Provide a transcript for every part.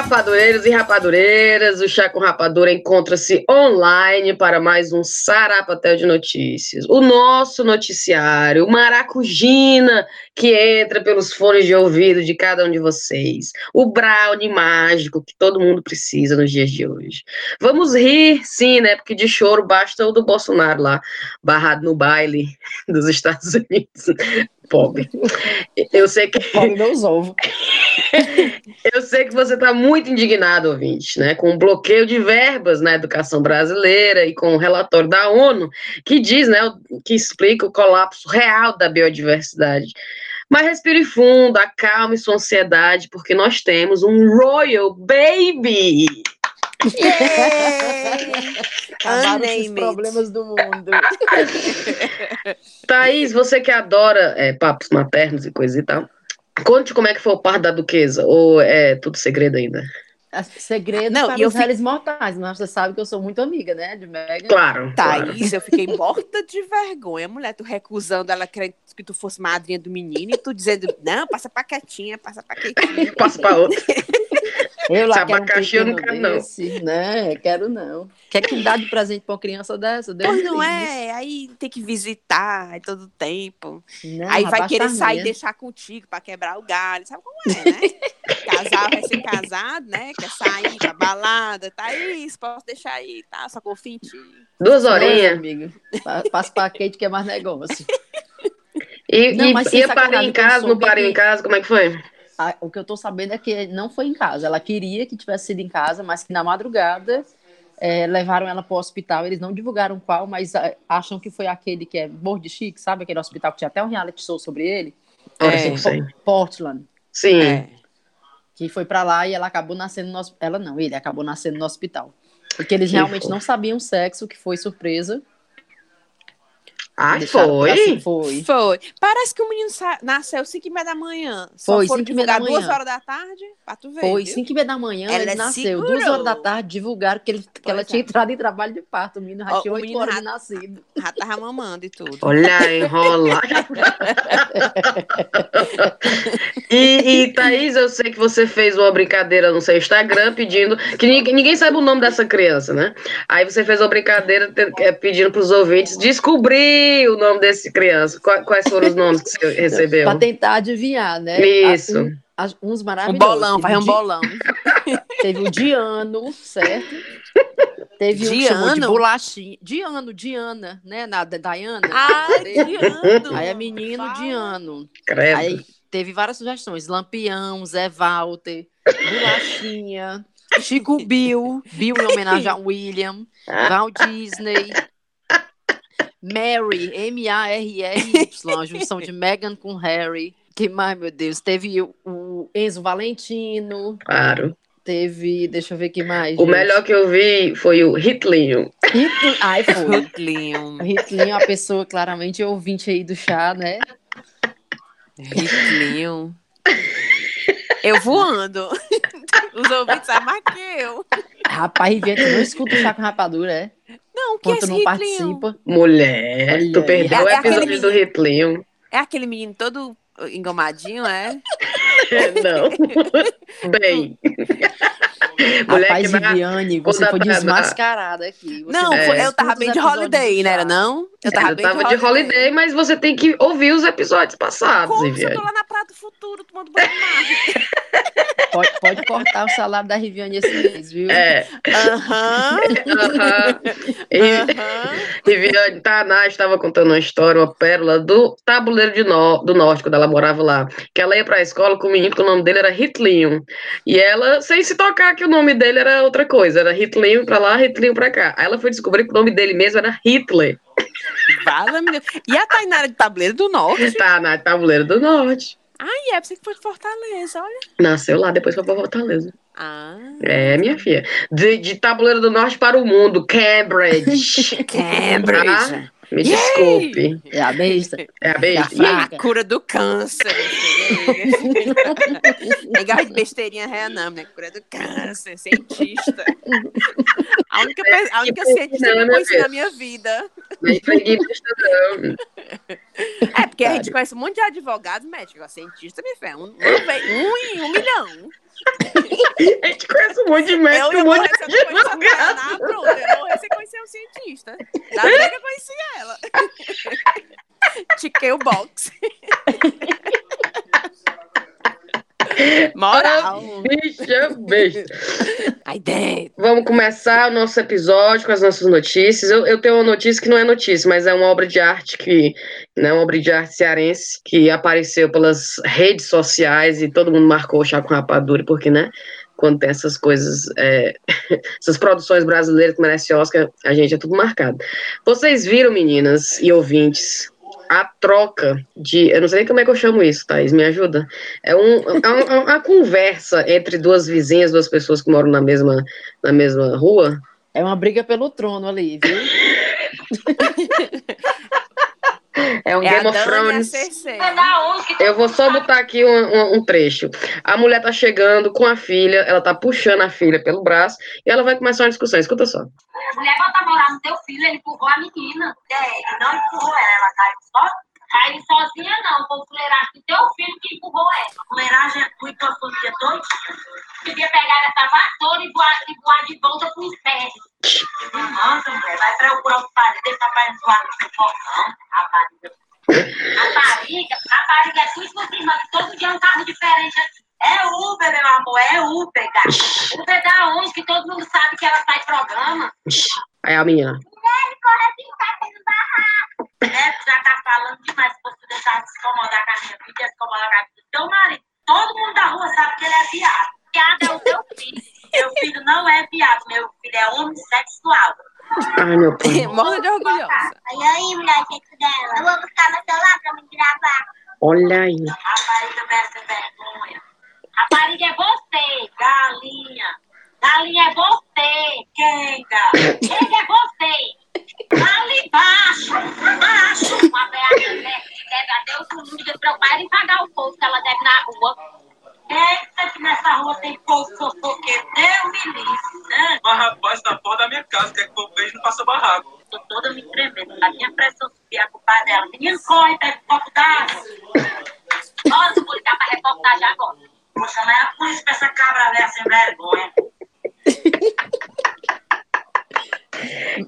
Rapadureiros e rapadureiras, o Chá com Rapadura encontra-se online para mais um Sarapatel de Notícias. O nosso noticiário, o Maracujina, que entra pelos fones de ouvido de cada um de vocês. O brownie mágico que todo mundo precisa nos dias de hoje. Vamos rir, sim, né? Porque de choro basta o do Bolsonaro lá, barrado no baile dos Estados Unidos pobre. Eu sei que. Pobre meus ovos. Eu sei que você está muito indignado, ouvinte, né? Com o bloqueio de verbas na educação brasileira e com o relatório da ONU, que diz, né, que explica o colapso real da biodiversidade. Mas respire fundo, acalme sua ansiedade, porque nós temos um Royal Baby! Acabaram os problemas do mundo. Thaís, você que adora é, papos maternos e coisa e tal, conte como é que foi o parto da duquesa, ou é tudo segredo ainda? É segredo não, para os fico... réis mortais, mas você sabe que eu sou muito amiga, né, de Megan. Claro. Thaís, claro. eu fiquei morta de vergonha, mulher, tu recusando ela querendo que tu fosse madrinha do menino e tu dizendo, não, passa pra quietinha, passa pra quietinha. passa pra outra. Eu lá quero um eu não quero, desse, não. Né? Quero não. Quer que dá de presente pra uma criança dessa? Deus pois não é, aí tem que visitar aí todo tempo. Não, aí vai querer sair e deixar contigo pra quebrar o galho. Sabe como é, né? Casal vai ser casado, né? Quer sair pra balada, tá isso, posso deixar aí, tá? Só confio em ti. Duas horinhas. amigo. Passa pra Kate que é mais negócio. E, não, e, e parar em casa, não parei em casa, como é que foi? A, o que eu tô sabendo é que não foi em casa. Ela queria que tivesse sido em casa, mas que na madrugada é, levaram ela para o hospital. Eles não divulgaram qual, mas a, acham que foi aquele que é de Chique, sabe? Aquele hospital que tinha até um reality show sobre ele. É, sim, sim. Portland. Sim. É, que foi para lá e ela acabou nascendo no Ela não, ele acabou nascendo no hospital. Porque eles realmente não sabiam o sexo, que foi surpresa. Ah, foi? Assim, foi? Foi. Parece que o menino nasceu 5 e meia da manhã. Foi, 5 e meia da manhã. duas horas da tarde, pra tu ver. Foi, 5 e meia da manhã, ela ele nasceu. Duas horas da tarde, divulgaram que, ele, que ela é. tinha entrado em trabalho de parto. O menino já tinha 8 horas de nascido. Já tava mamando e tudo. Olha, enrola. e, e, Thaís, eu sei que você fez uma brincadeira no seu Instagram pedindo... Que ninguém, ninguém sabe o nome dessa criança, né? Aí você fez uma brincadeira é, pedindo pros ouvintes descobrir o nome desse criança. Quais foram os nomes que você recebeu? Para tentar adivinhar, né? Isso. uns maravilhosos. Um bolão, vai um bolão. Teve o Diano, certo? Teve Diano? um de bolachinha. Diano, Diana, né? Na Diana. Ah, Diano. Aí é menino Fala. Diano. Credo. Aí teve várias sugestões. Lampião, Zé Walter, Bolachinha, Chico Bill, Bill em homenagem a William, Val Disney, Mary, M-A-R-R-Y, a junção de Meghan com Harry. Que mais, meu Deus? Teve o, Enzo Valentino. Claro. Teve, deixa eu ver que mais. O gente. melhor que eu vi foi o Hitlinho. Hitlinho. Ai, foi. Hitlinho. Hitlinho, a pessoa claramente ouvinte aí do chá, né? Hitlinho. Eu voando. Os ouvintes sabem mais que eu. Rapaz, Riviane, não escuta o chá com rapadura, é? Não, que Quanto não participa. Mulher, Olha tu perdeu é, o episódio é do Hitlinho. É aquele menino todo engomadinho, é? não. Bem. Mulher Rapaz, Viviane, você foi desmascarada aqui. Você não, foi, eu tava bem de holiday, não era não? Eu tava, é, eu bem tava de, holiday. de, holiday. mas você tem que ouvir os episódios passados, Como Viviane. eu tô lá na do Futuro tomando banho pode, pode cortar o salário da Riviane esse mês, viu? É. Aham. Riviane Taná estava contando uma história, uma pérola do tabuleiro de no, do norte, quando ela morava lá. Que ela ia pra escola com o menino que o nome dele era Hitlinho. E ela, sem se tocar que o nome dele era outra coisa, era Hitlinho pra lá, Hitlinho pra cá. Aí ela foi descobrir que o nome dele mesmo era Hitler. Fala, E a Tainara de Tabuleiro do Norte? Tá, na Tabuleiro do Norte. Ai, é, você que foi de Fortaleza, olha. Nasceu lá, depois foi pra Fortaleza. Ah. É, minha filha. De, de Tabuleiro do Norte para o mundo, Cambridge. Cambridge. Ah, me Yay! desculpe. É a besta. É a besta. E a cura do câncer. Legal de besteirinha não, né? Cura do câncer, cientista. A única, a única cientista que eu conheci na minha vida. Nem não. É, porque a gente conhece um monte de advogados médicos. Cientista, me fé, um, um, um em um milhão. a gente conhece um monte de médico, um monte de advogado. Pronto, eu morri conhecer o cientista. Da bem que eu conheci ela. Tiquei o box. Moral. Bicha besta. Aí dentro. Vamos começar o nosso episódio com as nossas notícias. Eu, eu, tenho uma notícia que não é notícia, mas é uma obra de arte que, né, uma obra de arte cearense que apareceu pelas redes sociais e todo mundo marcou o chá com rapadura, porque, né? Quando tem essas coisas, é, essas produções brasileiras que merecem Oscar, a gente é tudo marcado. Vocês viram, meninas e ouvintes, a troca de. Eu não sei nem como é que eu chamo isso, Thaís, me ajuda. É, um, é uma, uma conversa entre duas vizinhas, duas pessoas que moram na mesma, na mesma rua. É uma briga pelo trono ali, viu? É um é Game of Thrones. Eu vou só botar aqui um, um, um, trecho. A mulher tá chegando com a filha, ela tá puxando a filha pelo braço e ela vai começar uma discussão. Escuta só. A mulher bota a mão lá no teu filho, ele empurrou a menina. É, ele não empurrou ela, tá? Só Aí sozinha não, foi fuleiragem do teu filho que empurrou ela. Fuleiragem é tu e tua família dois? Podia pegar essa vassoura e voar, e voar de volta pro inferno. Nossa, mulher, vai procurar o padre, deixa papai voar no seu portão, rapariga. Rapariga, rapariga é tudo por cima, todo dia é um carro diferente aqui. É Uber, meu amor, é Uber, gata. Uber da onde que todo mundo sabe que ela faz programa. Aí a menina. Ele corre assim, tá tendo barraco. É, já tá falando demais. Se você deixar se incomodar com a minha vida, se incomodar com a vida do teu marido. Todo mundo da rua sabe que ele é viado. Viado é o teu filho. Meu filho não é viado, meu filho é homossexual. Ai, meu pai. Morre de orgulhosa. E aí, mulher, o que dela? Eu vou buscar meu celular pra me gravar. Olha aí. Rapariga, peça vergonha. Rapariga é você, galinha. Galinha é você, quenga. Quenga é você. Ali embaixo, embaixo. Uma velha que deve a Deus o mundo de preocupar em pagar o povo que ela deve na rua. Eita, que nessa rua tem povo fofoqueiro. Deus me livre, né? Mas rapaz, tá fora da minha casa, quer que o povo veja não passa barraco. Tô toda me tremendo. A minha pressão subir, a culpa é dela. Menino, corre, pega um copo d'água. Nossa, vou ligar pra reportagem agora. Vou chamar a polícia pra essa cabra velha sem vergonha.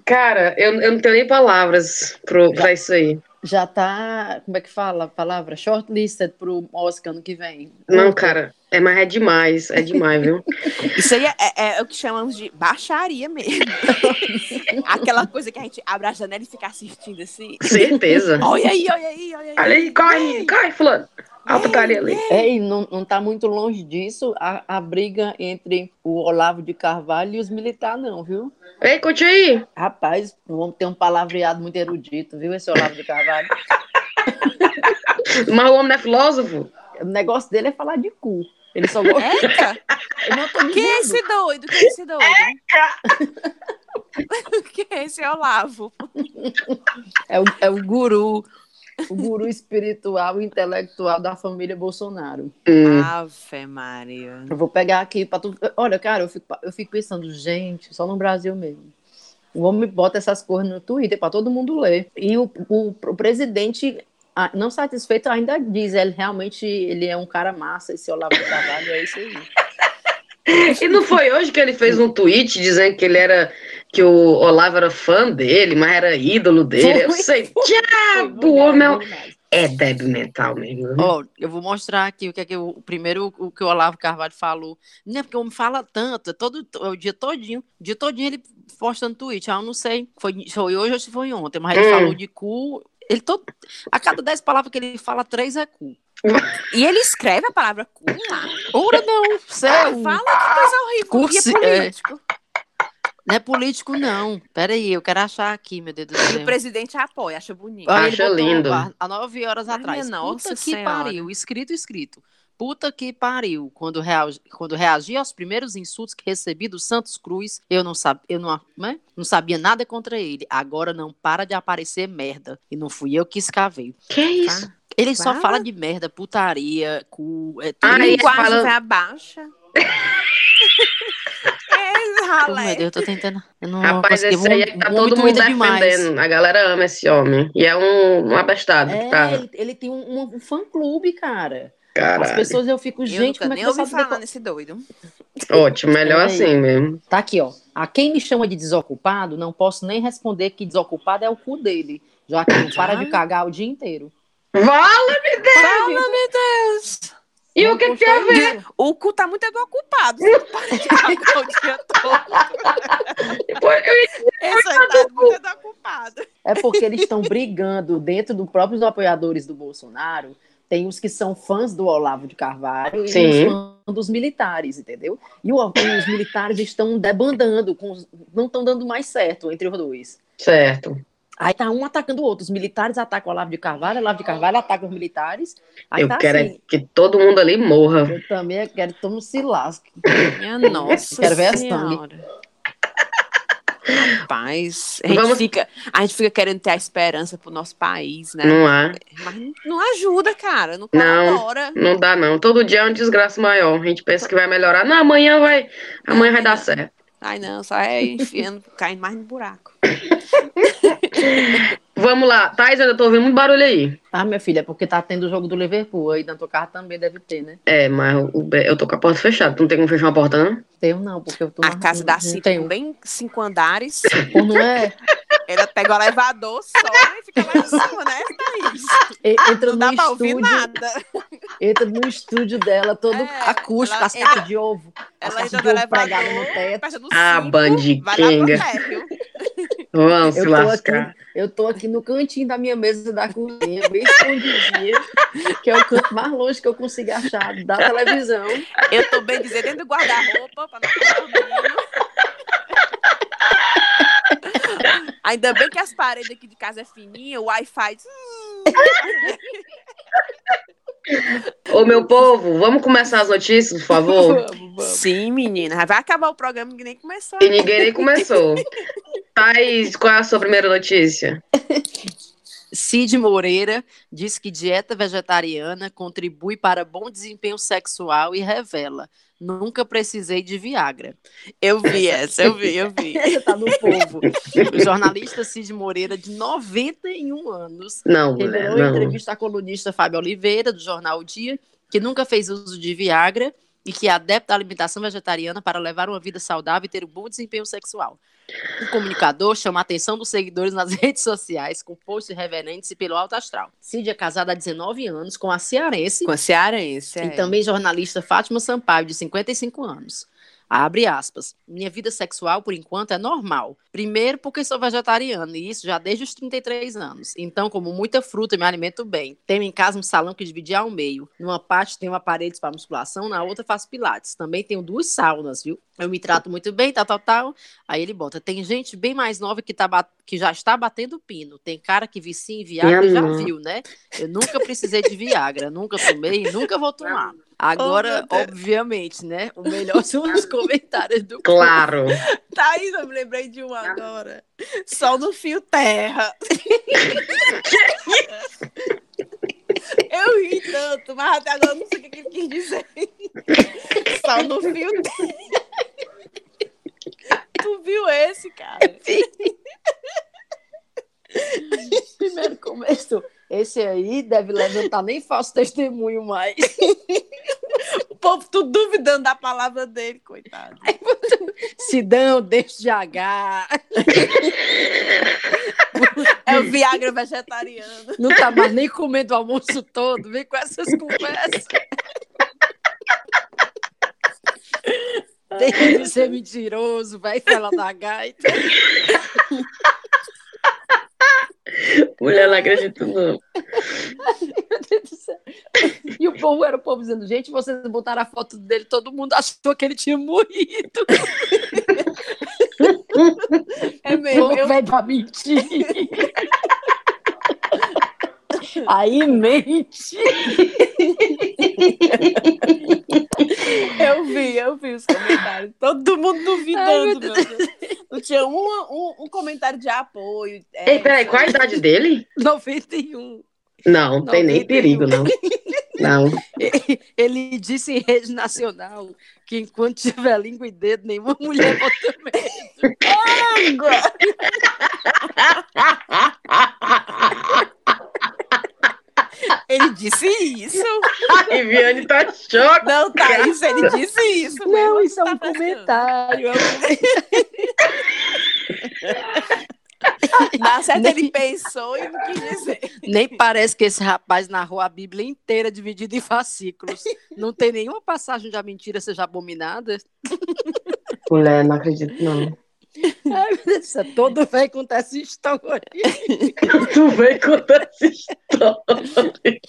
Cara, eu, eu não tenho nem palavras pro, pra isso aí. Já tá, como é que fala a palavra? Shortlisted pro Oscar ano que vem. Não, cara, é, mas é demais, é demais, viu? Isso aí é, é, é o que chamamos de baixaria mesmo. Aquela coisa que a gente abre a janela e fica assistindo assim. Certeza. olha aí, olha aí, olha aí. Olha aí, corre, corre, fulano. A putaria ali. É, e não, não tá muito longe disso a, a briga entre o Olavo de Carvalho e os militares, não, viu? Ei, conte aí. Rapaz, o homem tem um palavreado muito erudito, viu, esse Olavo de Carvalho? Mas o homem não é filósofo? O negócio dele é falar de cu. Ele só gosta. Eca! Quem é esse doido? Quem é esse doido? Eca! Quem é esse Olavo? É o, é o guru o guru espiritual e intelectual da família Bolsonaro. Hum. Ave Maria. Eu vou pegar aqui para tu. Olha, cara, eu fico, eu fico pensando, gente, só no Brasil mesmo. O homem bota essas coisas no Twitter para todo mundo ler. E o, o, o presidente, não satisfeito, ainda diz: ele realmente ele é um cara massa, esse Olavo de Carvalho, é isso aí. E não foi hoje que ele fez um tweet dizendo que ele era que o Olavo era fã dele, mas era ídolo dele. Foi, eu sei, diabo, o homem é débil mental mesmo. Ó, oh, eu vou mostrar aqui o que é que o primeiro o que o Olavo Carvalho falou. Não é porque o homem fala tanto, é todo o dia todinho, o dia todinho ele postando tweet. Ah, eu não sei, foi, foi hoje ou se foi ontem, mas ele hum. falou de cu, ele todo a cada dez palavras que ele fala, três é cu. E ele escreve a palavra cu lá. Ora não, céu. Fala que coisa horrível. Cursi, e é político. É... Não é político, não. Peraí, eu quero achar aqui, meu Deus do céu. E o presidente apoia, acha bonito. acha lindo. Há nove horas Ai, atrás. Nossa Puta senhora. que pariu. Escrito, escrito. Puta que pariu. Quando, reagi, quando reagi aos primeiros insultos que recebi do Santos Cruz, eu não, sab, eu não, né? não sabia nada contra ele. Agora não para de aparecer merda. E não fui eu que escavei. Que isso? Tá? Ele fala. só fala de merda, putaria, cu. É tudo. Ah, linguagem fala... vai abaixa. Oh, meu Deus, eu tô tentando. Eu não Rapaz, esse aí é que tá todo mundo defendendo. Demais. A galera ama esse homem. E é um, um abestado. É, tá... ele, ele, tem um, um fã-clube, cara. Caralho. As pessoas eu fico, Eu gente, nunca como é nem que você ouvi falar nesse doido. Ótimo, melhor assim mesmo. Tá aqui, ó. A quem me chama de desocupado, não posso nem responder que desocupado é o cu dele, já que não para de cagar o dia inteiro. Fala! Fala, meu Deus! E o que, que tem a ver? O cu tá muito ocupado. Você não para de cagar o dia todo. Eu- aí tá muito ocupado. É porque eles estão brigando dentro dos próprios apoiadores do Bolsonaro. Tem os que são fãs do Olavo de Carvalho Sim. e os fãs dos militares, entendeu? E, o- e os militares estão debandando, com não estão dando mais certo entre os dois. Certo. Aí tá um atacando o outro. Os militares atacam o Olavo de Carvalho, o Olavo de Carvalho ataca os militares. Aí eu tá quero é assim. que todo mundo ali morra. Eu também quero que todo mundo se lasque. Minha nossa Quero ver a. Rapaz, a gente, Vamos- fica, a gente fica querendo ter a esperança pro nosso país, né? Não há. Mas não ajuda, cara. Não Não. colabora. Não dá, não. Todo dia é uma desgraça maior. A gente pensa que vai melhorar. Não, amanhã vai. Amanhã vai dar certo. Ai, não, só é enfiando, caindo mais no buraco. Vamos lá. Thais, eu tô ouvindo muito barulho aí. Ah, minha filha, é porque tá tendo o jogo do Liverpool. Aí na tua casa também deve ter, né? É, mas o- eu tô com a porta fechada. Tu não tem como fechar uma porta, não? Tenho não, porque eu tô. A casa da Cinco, tenho. bem cinco andares. Pô, não é? Ela pega o elevador, sobe e fica lá em cima, né? Thaís? E- Entra Não no dá pra ouvir estúdio, nada. entra no estúdio dela, todo É, acústico, ela as caixas de ovo. Ela entra no pregadas no elevador, teto. do Ah, térreo. Vamos se Eu tô, aqui, lascar. eu tô aqui no cantinho da minha mesa da cozinha, bem escondidinha, que é o canto mais longe que eu consigo achar da televisão. Eu tô bem dizer dentro do guarda-roupa pra não ficar dormindo. Ainda bem que as paredes aqui de casa é fininha, o Wi-Fi. Ô, meu povo, vamos começar as notícias, por favor? Vamos, vamos. Sim, menina. Vai acabar o programa que nem começou. E ninguém nem começou. Thaís, qual é a sua primeira notícia? Cid Moreira diz que dieta vegetariana contribui para bom desempenho sexual e revela: nunca precisei de Viagra. Eu vi essa, eu vi, eu vi. Essa tá no povo. O jornalista Cid Moreira, de 91 anos, Não, revelou em não. entrevista à colunista Fábio Oliveira, do jornal O Dia, que nunca fez uso de Viagra e que é adepto à alimentação vegetariana para levar uma vida saudável e ter um bom desempenho sexual. O comunicador chama a atenção dos seguidores nas redes sociais com posts reverentes e pelo alto astral. Cid é casada há 19 anos com a cearense Com a cearense. é. e também jornalista Fátima Sampaio, de 55 anos. Abre aspas. Minha vida sexual, por enquanto, é normal. Primeiro, porque sou vegetariana, e isso já desde os 33 anos. Então, como muita fruta, me alimento bem. Tenho em casa um salão que dividi ao meio. Numa parte tenho aparelhos para musculação, na outra faço pilates. Também tenho duas saunas, viu? Eu me trato muito bem, tal, tal, tal. Aí ele bota, tem gente bem mais nova que, tá bat- que já está batendo pino. Tem cara que vicia em Viagra, Minha já viu, né? Eu nunca precisei de Viagra, nunca tomei e nunca vou tomar. Agora, Oh, meu Deus. obviamente, né? O melhor são os comentários do Claro. Thaís, eu me lembrei de um agora. Sol no fio terra. Eu ri tanto, mas até agora eu não sei o que ele quis dizer. Sol no fio terra. Tu viu esse, cara? Primeiro começo. Esse aí deve levantar nem falso testemunho mais. O povo tudo duvidando da palavra dele, coitado. Sidão, deixa de H. É o Viagra vegetariano. Não tá mais nem comendo o almoço todo. Vem com essas conversas. Deixa de ser mentiroso, vai falar da gaita. Mulher, não acredito, não. E o povo era o povo dizendo, gente, vocês botaram a foto dele, todo mundo achou que ele tinha morrido. É mesmo. Eu, velho, pra mentir. Aí mente. eu vi, eu vi os comentários. Todo mundo Ai, duvidando, meu meu Deus. Não tinha um, um, um comentário de apoio. É, Ei, peraí, qual a idade dele? 91. Não, não tem nem 91. perigo, não. Não. Ele disse em rede nacional que enquanto tiver língua e dedo, nenhuma mulher bota medo. Ele disse isso. Ai, Viviane tá chocada. Não, Thaís, ele disse isso. Não, mesmo, isso é tá um fazendo. comentário. é um- Na certa, Nem- ele pensou e não quis dizer. Nem parece que esse rapaz narrou a Bíblia inteira dividida em fascículos. Não tem nenhuma passagem onde a mentira seja abominada. Mulher, não acredito, não. Ai, meu Deus todo velho conta essa história. Tu vem contar essa história.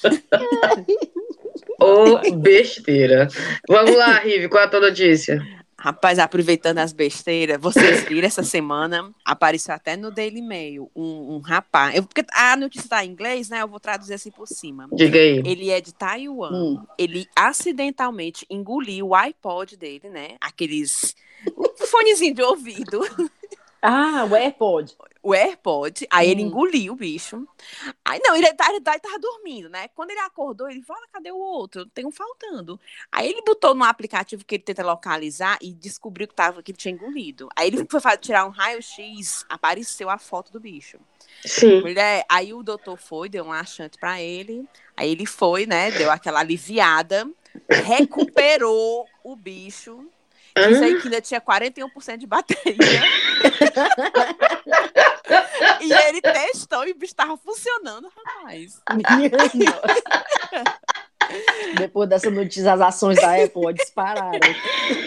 Ô, besteira. Vamos lá, Rive, qual é a tua notícia? Rapaz, aproveitando as besteiras, vocês viram essa semana, apareceu até no Daily Mail um, um rapaz. eu- porque a notícia está em inglês, né? Eu vou traduzir assim por cima. Diga aí. Ele é de Taiwan. Hum. Ele acidentalmente engoliu o iPod dele, né? Aqueles. O fonezinho de ouvido. Ah, o AirPod. O AirPod, aí ele Hum. engoliu o bicho. Aí não, ele, tá- ele, tá- ele tava dormindo, né? Quando ele acordou, ele falou: "Ah, cadê o outro? Tem um faltando. Aí ele botou no aplicativo que ele tenta localizar e descobriu que, tava, que ele tinha engolido. Aí ele foi tirar um raio-x, apareceu a foto do bicho. Sim. Mulher, aí o doutor foi, deu um laxante pra ele. Aí ele foi, né? Deu aquela aliviada, recuperou o bicho. Diz aí que ainda tinha 41% de bateria. e ele testou e o bicho tava funcionando, rapaz. Depois dessa notícia, as ações da Apple dispararam.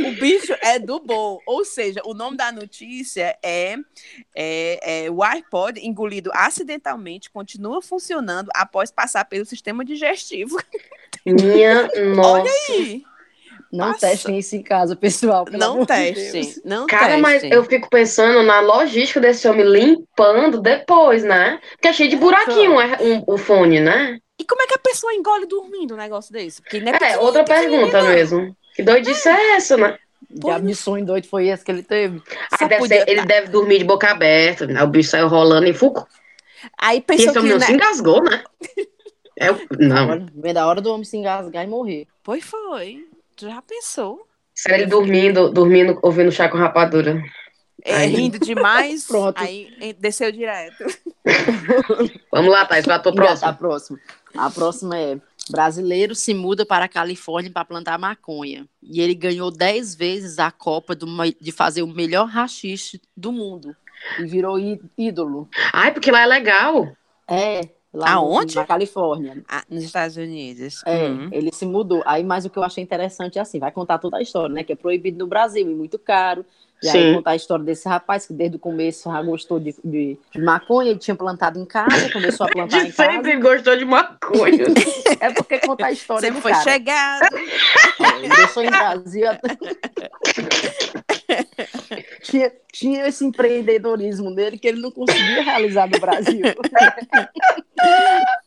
O bicho é do bom. Ou seja, o nome da notícia é, é, é o iPod engolido acidentalmente continua funcionando após passar pelo sistema digestivo. Minha nossa. Olha aí. Não Nossa. testem isso em casa, pessoal. Não de testem. Não Cara, mas testem. eu fico pensando na logística desse homem limpando depois, né? Porque é cheio de buraquinho um- um- o fone, né? E como é que a pessoa engole dormindo um negócio desse? Porque não é, É, outra pergunta mesmo. Que doidice é essa, né? Diabo de sonho doido foi esse que ele teve. Aí Só deve podia ser- ele deve dormir de boca aberta, né? o bicho saiu rolando em fuco. Aí E pensou esse que. homem não Né? se engasgou, né? É, não. Olha, Vem da hora do homem se engasgar e morrer. Pois foi. Tu já pensou? Será ele dormindo, dormindo, ouvindo chá com rapadura? É, Aí. rindo demais. Pronto. Aí desceu direto. Vamos lá, Thais, pra tua Engraçado, próxima. A próxima. A próxima é: brasileiro se muda para a Califórnia para plantar maconha. E ele ganhou 10 vezes a Copa do de fazer o melhor rachixe do mundo. E virou ídolo. Ai, porque lá é legal. É. Lá no- Aonde? na Califórnia. Ah, nos Estados Unidos. É, Uhum. ele se mudou. Aí, mas o que eu achei interessante é assim, vai contar toda a história, né? Que é proibido no Brasil e muito caro. E aí Sim. contar a história desse rapaz que desde o começo já gostou de, de, de maconha, ele tinha plantado em casa, começou a plantar De em casa. sempre gostou de maconha. É porque contar a história Sempre foi cara. chegado. É, Ele deixou em Brasil. até- tinha, tinha esse empreendedorismo dele que ele não conseguia realizar no Brasil.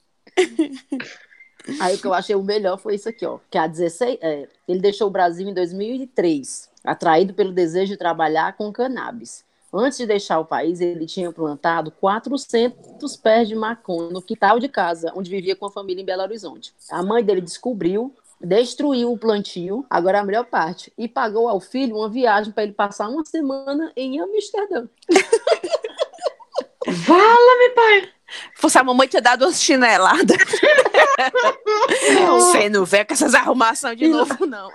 Aí o que eu achei o melhor foi isso aqui, ó. Que a 16, é, ele deixou o Brasil em 2003, atraído pelo desejo de trabalhar com cannabis. Antes de deixar o país, ele tinha plantado 400 pés de maconha no quintal de casa, onde vivia com a família em Belo Horizonte. A mãe dele descobriu, destruiu o plantio, agora é a melhor parte, e pagou ao filho uma viagem para ele passar uma semana em Amsterdã. Fala-me, pai. Fosse a mamãe tinha dado uma chinelada. Você não vê com essas arrumações de E- novo, não.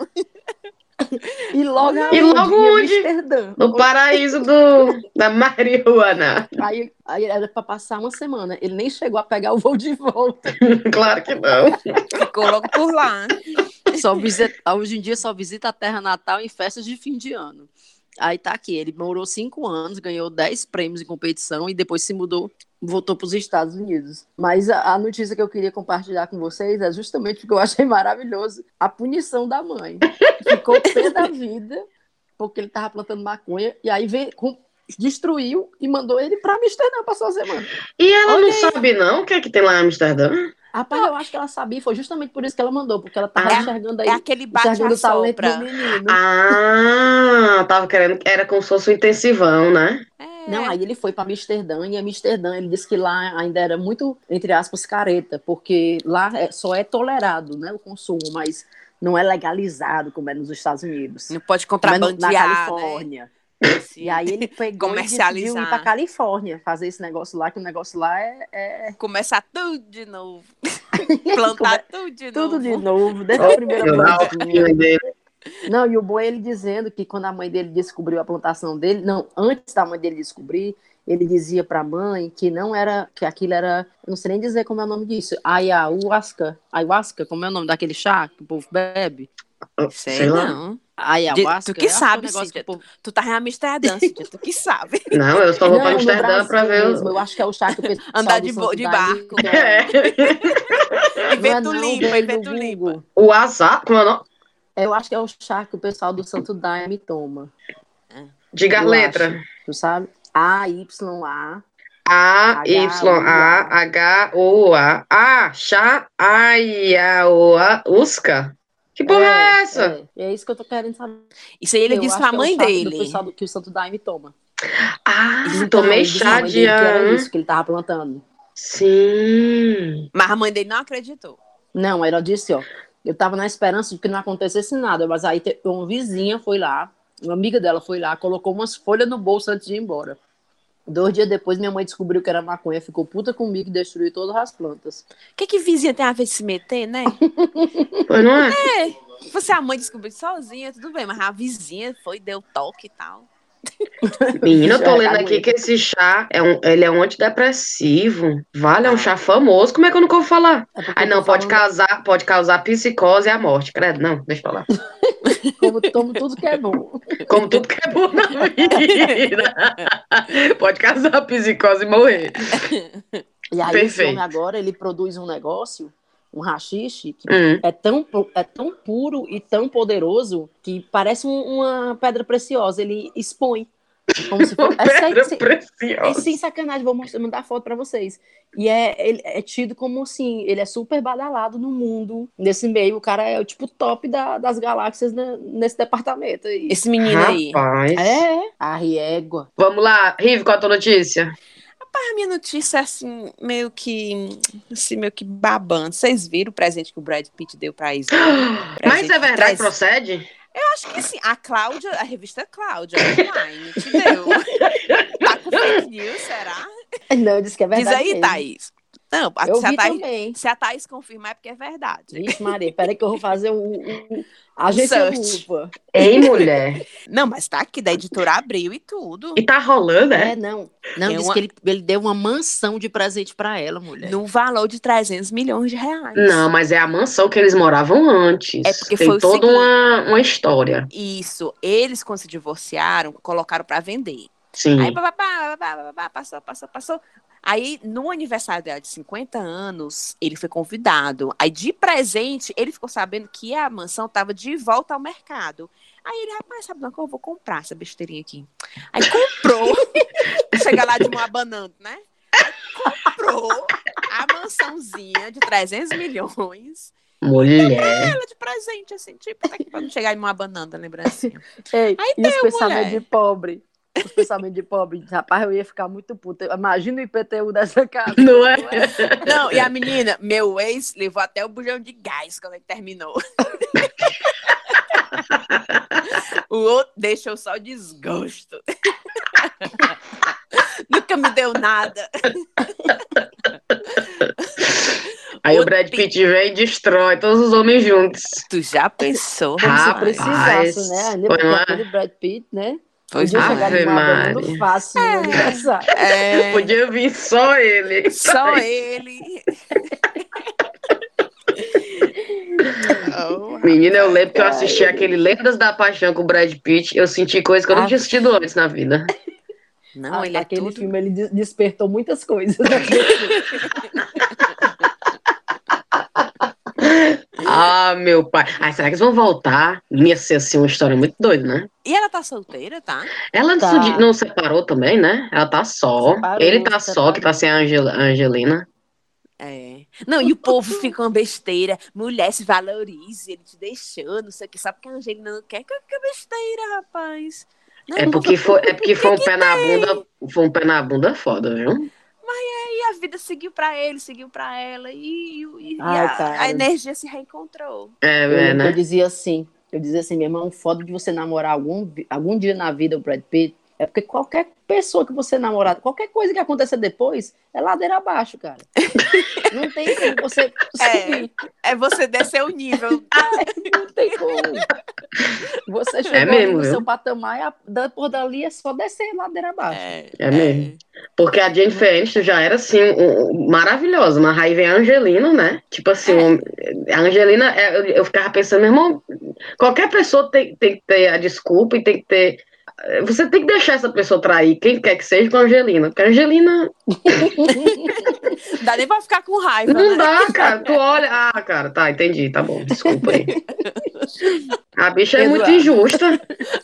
E logo, E logo onde? Amsterdã. No paraíso do, da marihuana. Aí, aí era para passar uma semana. Ele nem chegou a pegar o voo de volta. Claro que não. Ficou logo por lá. Só visita, hoje em dia só visita a terra natal em festas de fim de ano. Aí tá aqui, ele morou cinco anos, ganhou 10 prêmios em competição e depois se mudou, voltou para os Estados Unidos. Mas a, a notícia que eu queria compartilhar com vocês é justamente porque eu achei maravilhoso a punição da mãe. Ficou pé da vida porque ele tava plantando maconha e aí com- destruiu e mandou ele para Amsterdã passar a semana. E ela Olha não aí. sabe, não, o que é que tem lá em Amsterdã? Rapaz, eu acho que ela sabia, foi justamente por isso que ela mandou, porque ela tava É- enxergando aí, É aquele enxergando o talento do menino. Ah, tava querendo. Era como se fosse um intensivão, né? É. Não, aí ele foi para Amsterdã e Amsterdã ele disse que lá ainda era muito, entre aspas, careta, porque lá é- só é tolerado, né, o consumo, mas não é legalizado como é nos Estados Unidos. Não pode é contrabandear, na né? Califórnia. Esse- E aí ele pegou e decidiu Comercializar. ir para Califórnia fazer esse negócio lá, que o negócio lá é, é- Começar tudo de novo. Plantar tudo de Tudo novo. de novo, desde a primeira plantinha. dele. Não, e o bom é ele dizendo que quando a mãe dele descobriu a plantação dele, não, antes da mãe dele descobrir, ele dizia pra mãe que não era, que aquilo era, não sei nem dizer como é o nome disso, ayahuasca, ayahuasca, como é o nome daquele chá que o povo bebe? Sei, Sei lá. não. Ayahuasca. tu que eu acho sabe, um negócio Cíntia. que povo- Tu tá em Amsterdã, Cíntia, tu que sabe. Não, eu só vou pra Não, no Amsterdã pra ver mesmo, o. Eu acho que é o chá que o pessoal Andar de bo- de barco. toma. É. Não é Evento não, limpo. O azar, como é o nome? Eu acho que é o chá que o pessoal do Santo Daime toma. Diga a letra. acho. Tu sabe? A-Y-A. A, Y, A, H, O, A. A, chá, A, I, A, O, A, Usca. Que porra é, essa? É, é isso que eu tô querendo saber. Isso aí ele Eu disse pra que é o mãe do dele. pessoal do- que o Santo Daime toma. Ah, Então, tomei chá de dele era isso que ele tava plantando. Sim. Mas a mãe dele não acreditou. Não, ela disse, ó, eu tava na esperança de que não acontecesse nada, mas aí uma vizinha foi lá, uma amiga dela foi lá, colocou umas folhas no bolso antes de ir embora. Dois dias depois, minha mãe descobriu que era maconha, ficou puta comigo e destruiu todas as plantas. O que que vizinha tem a ver de se meter, né? Pois não é? Você a mãe descobriu sozinha, tudo bem, mas a vizinha foi, deu toque e tal. Menina, eu tô lendo aqui aguenta. que esse chá é um, ele é um antidepressivo. Vale, é um chá famoso. Como é que eu nunca vou falar? É Ai, não, pode falando causar, pode causar psicose e a morte. Credo, não, deixa eu falar. Como tudo que é bom. Como tudo que é bom na vida. Pode causar psicose e morrer. E aí Perfeito. homem agora, ele produz um negócio, um rachixe, que Hum. é tão, é tão puro e tão poderoso que parece um- uma pedra preciosa. Ele expõe. Como se. É, sério, Pedra sem- é preciosa. sem sacanagem, vou mostrar, mandar foto pra vocês. E é, ele é tido como assim, ele é super badalado no mundo. Nesse meio, o cara é o tipo top da- das galáxias ne- nesse departamento aí. Esse menino aí. Rapaz. É, a riégua. Vamos lá, Rive, qual a tua notícia? A minha notícia é assim, meio que. Assim, meio que babando. Vocês viram o presente que o Brad Pitt deu pra Isa? Mas é verdade, traz- procede? Acho que sim. A Cláudia, a revista Cláudia, online, te deu. tá com fake news, será? Não, disse que é verdade. Diz aí, mesmo. Thaís. Não, Eu se a, vi Thaís, também. se a Thaís confirmar é porque é verdade. Vixe, Maria, peraí que eu vou fazer o, a Search. lupa. Ei, mulher. Não, mas tá aqui da editora abriu e tudo. E tá rolando, é? É, não. Não, É disse uma- que ele, ele deu uma mansão de presente pra ela, mulher. No valor de 300 milhões de reais. Não, mas é a mansão que eles moravam antes. É porque Tem foi toda uma, uma história. Isso. Eles, quando se divorciaram, colocaram pra vender. Sim. Aí, bababá, bababá, bababá, passou, passou, passou. Aí, no aniversário dela de 50 anos, ele foi convidado. Aí, de presente, ele ficou sabendo que a mansão estava de volta ao mercado. Aí ele, rapaz, sabe não que eu vou comprar essa besteirinha aqui. Aí comprou. Chega lá de uma banana, né? Aí comprou a mansãozinha de 300 milhões. Mulher. Ela de presente, assim, tipo, tá aqui pra não chegar em uma banana, lembrancinha. Ei, Aí e os deu, mulher. de pobre? Os pensamentos de pobre. Rapaz, eu ia ficar muito puta. Imagina o IPTU dessa casa. Não é? Não, e a menina, meu ex, levou até o bujão de gás quando ele terminou. o outro deixou só desgosto. Nunca me deu nada. Aí o Outro Brad Pitt vem e destrói todos os homens juntos. Tu já pensou? Como se Rapaz, precisasse, né? Ainda foi, porque é? Brad Pitt, né? Pois Podia chegar de Maria. banana fácil no aniversário. É, Podia vir só ele. só ele. Oh, Menina, eu lembro que eu assisti aquele Lendas da Paixão com o Brad Pitt. Eu senti coisa que eu não Ah. tinha assistido antes na vida. não, ele é Aquele tudo. filme ele des- despertou muitas coisas. Ah, meu pai. Ai, será que eles vão voltar? Ia ser assim uma história muito doida, né? E ela tá solteira, tá? Ela Tá. não se- não separou também, né? Ela tá só. Separou, Ele tá só, separou. que tá sem a Angel- a Angelina. É. Não, e o povo fica uma besteira. Mulher se valorize, ele te deixou, não sei o que. Só porque a Angelina não quer. Que, que besteira, rapaz. Não, É porque foi, é porque foi um pé na bunda. Foi um pé na bunda foda, viu? E a vida seguiu pra ele, seguiu pra ela. E, e- e Ai, a, a energia se reencontrou. É, Eu, é, eu né? dizia assim, eu dizia assim, meu irmão, foda de você namorar algum, algum dia na vida o Brad Pitt, É porque qualquer pessoa que você namorar, qualquer coisa que aconteça depois, é ladeira abaixo, cara. Não tem como você. É, é você descer o nível. É, não tem como. Você chegou é mesmo, no seu patamar e por dali é só descer ladeira abaixo. É, é mesmo. Porque a Jennifer Aniston já era, assim, um, maravilhosa. Mas aí vem a Angelina, né? Tipo assim, é. um, a Angelina, é, eu, eu ficava pensando, meu irmão, qualquer pessoa tem, tem que ter a desculpa e tem que ter você tem que deixar essa pessoa trair, quem quer que seja, com a Angelina. Porque a Angelina. dá nem pra ficar com raiva. Não né? dá, cara. Tu olha. Ah, cara, tá, entendi, tá bom. Desculpa aí. A bicha é muito injusta.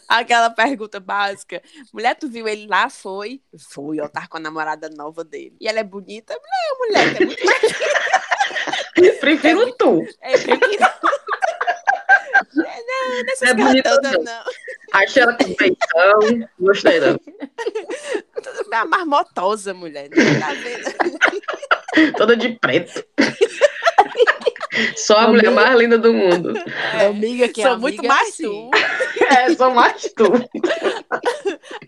Aquela pergunta básica. Mulher, tu viu ele lá? Foi? Foi, eu tava com a namorada nova dele. E ela é bonita? Não, mulher, é muito. Prefiro é tu. É, prefiro. Não, nessas é bonita, todas, não. Achei ela com peitão, gostei não. Tudo é marmotosa, mulher. Não tá vendo? Toda de preto. Só a amiga... mulher mais linda do mundo. É, amiga que Sou muito mais assim. tu. É, sou mais tu.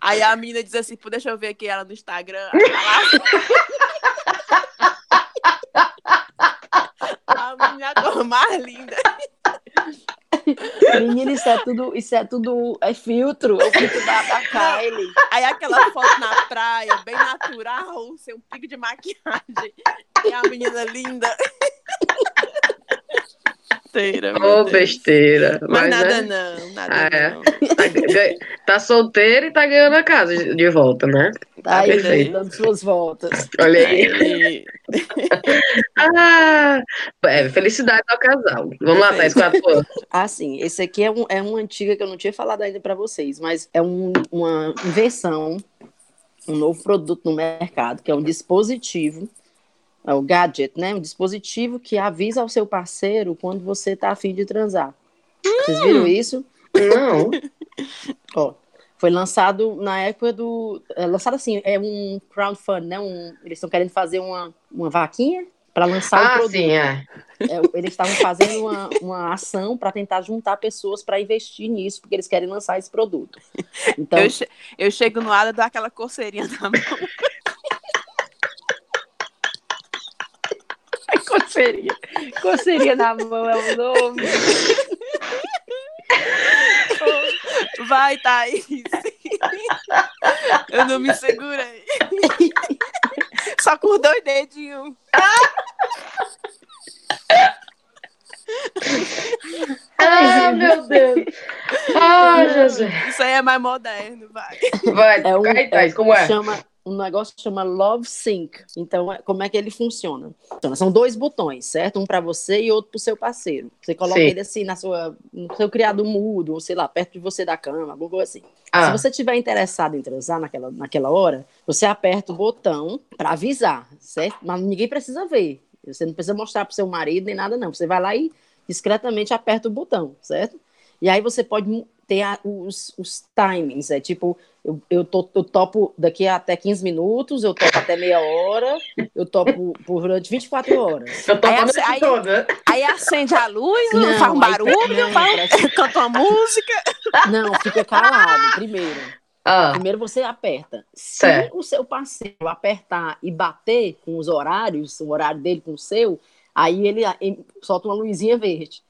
Aí a menina diz assim, pô, deixa eu ver aqui ela no Instagram. a menina mais linda. Menina, isso é tudo, isso é tudo é filtro, é o filtro da, da Kylie. Aí aquela foto na praia, bem natural, sem um pico de maquiagem. E a menina linda. Besteira, Ô, oh, besteira. Mas, Mas nada é... não, nada é. não. Tá, tá solteira e tá ganhando a casa de volta, né? Tá aí, perfeito. dando suas voltas. Olha aí. ah, é, felicidade ao casal. Vamos lá, Thais, qual a tua? Ah, sim. Esse aqui é, um, é uma antiga que eu não tinha falado ainda para vocês, mas é um, uma invenção, um novo produto no mercado, que é um dispositivo, é o gadget, né? Um dispositivo que avisa ao seu parceiro quando você tá afim de transar. Vocês viram hum. isso? Não. Ó, foi lançado na época do. É, lançado assim, é um crowdfunding, né? Um, eles estão querendo fazer uma, uma vaquinha para lançar ah, o produto. Sim, é. É, eles estavam fazendo uma, uma ação para tentar juntar pessoas para investir nisso, porque eles querem lançar esse produto. Então, eu, che eu chego no ar e dou aquela coceirinha na mão. coceirinha. Coceirinha na mão é o nome. Vai, Thaís. Eu não me segurei. Só com dois dedinhos. Ah, meu Deus. Ah, Jesus. Isso aí é mais moderno, vai. Vai, é um, Thaís, como é? Chama, um negócio que chama Love Sync. Então, é, como é que ele funciona? São dois botões, certo? Um para você e outro para o seu parceiro. Você coloca Sim. ele assim na sua, no seu criado mudo, ou sei lá, perto de você da cama, alguma coisa assim. Ah. Se você estiver interessado em transar naquela, naquela hora, você aperta o botão para avisar, certo? Mas ninguém precisa ver. Você não precisa mostrar para seu marido nem nada, não. Você vai lá e discretamente aperta o botão, certo? E aí você pode ter a, os, os timings, é tipo, eu, eu, tô, eu topo daqui até 15 minutos, eu topo até meia hora, eu topo por durante 24 horas. Eu topo aí, a noite aí, toda. Aí acende a luz, não, faz um barulho, não, faz, canta uma música. Não, fica calado, primeiro. Ah. Primeiro você aperta. Se certo. o seu parceiro apertar e bater com os horários, o horário dele com o seu, aí ele, ele solta uma luzinha verde.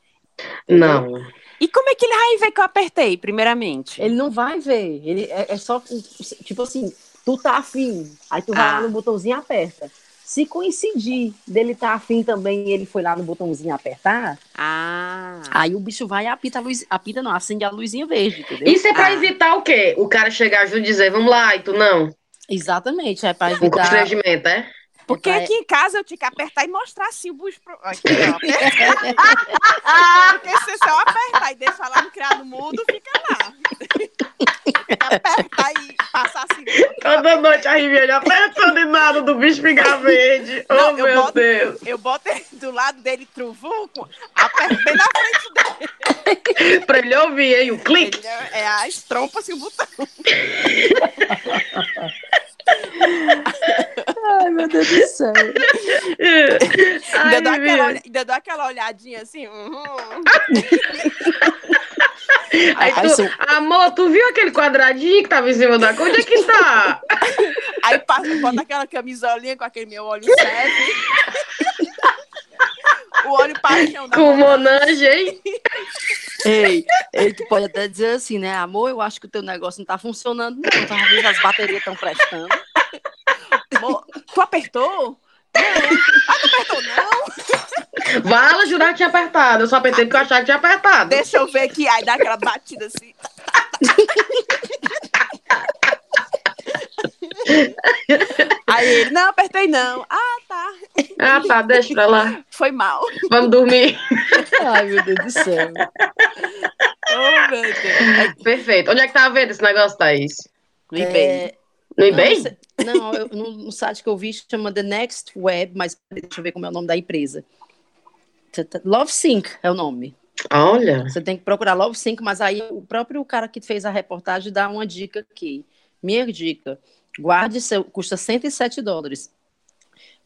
Entendeu? Não. E como é que ele vai ver que eu apertei, primeiramente? Ele não vai ver. Ele é, é só, tipo assim, tu tá afim. Aí tu vai ah. lá no botãozinho e aperta. Se coincidir dele tá afim também e ele foi lá no botãozinho apertar, ah. aí o bicho vai e apita a luz, apita não, acende a luzinha verde, entendeu? Isso é pra ah. evitar o quê? O cara chegar junto e dizer, vamos lá, e tu não? Exatamente, é pra evitar... O constrangimento, é? Porque aqui em casa eu tinha que apertar e mostrar assim o bucho pro. Aqui, ó, Porque se você apertar e deixar lá no criado mudo, fica lá. apertar e passar assim. Toda noite a Riviane apertando e nada do bicho ficar verde. Não, oh, meu boto, Deus. Eu boto do lado dele truvuco, apertei na frente dele. pra ele ouvir, hein? O clique. É, é a estrompa assim o botão. Ai, meu Deus do céu. ainda, dá aquela, ainda dá aquela olhadinha assim. Uhum. Aí, tu, sou... amor, tu viu aquele quadradinho que tava em cima da cor? Onde é que tá? Aí passa, bota aquela camisolinha com aquele meu olho sério. O olho paixão da Com monange, hein? Ei, ei, tu pode até dizer assim, né? Amor, eu acho que o teu negócio não tá funcionando, não. Talvez as baterias estão prestando. Amor, tu apertou? Não. Ah, tu apertou, não? Vala jurar que tinha apertado. Eu só apertei porque eu achava que tinha apertado. Deixa eu ver aqui. Aí dá aquela batida assim. Aí ele, não, apertei não. Ah, tá. Ah, tá, deixa pra lá. Foi mal. Vamos dormir. Ai, meu Deus do céu. Oh, meu Deus. Perfeito. Onde é que tá vendo esse negócio, Thaís? No eBay. É... No eBay? Não, não eu, no, no, site que eu vi chama The Next Web, mas deixa eu ver como é o nome da empresa. Love Sync é o nome. Olha. Você tem que procurar Love Sync, mas aí o próprio cara que fez a reportagem dá uma dica aqui. Minha dica: guarde seu. Custa 107 dólares.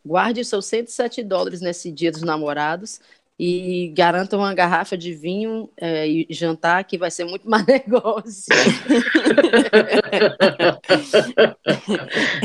Guarde seus 107 dólares nesse dia dos namorados e garanta uma garrafa de vinho é, e jantar que vai ser muito mais negócio.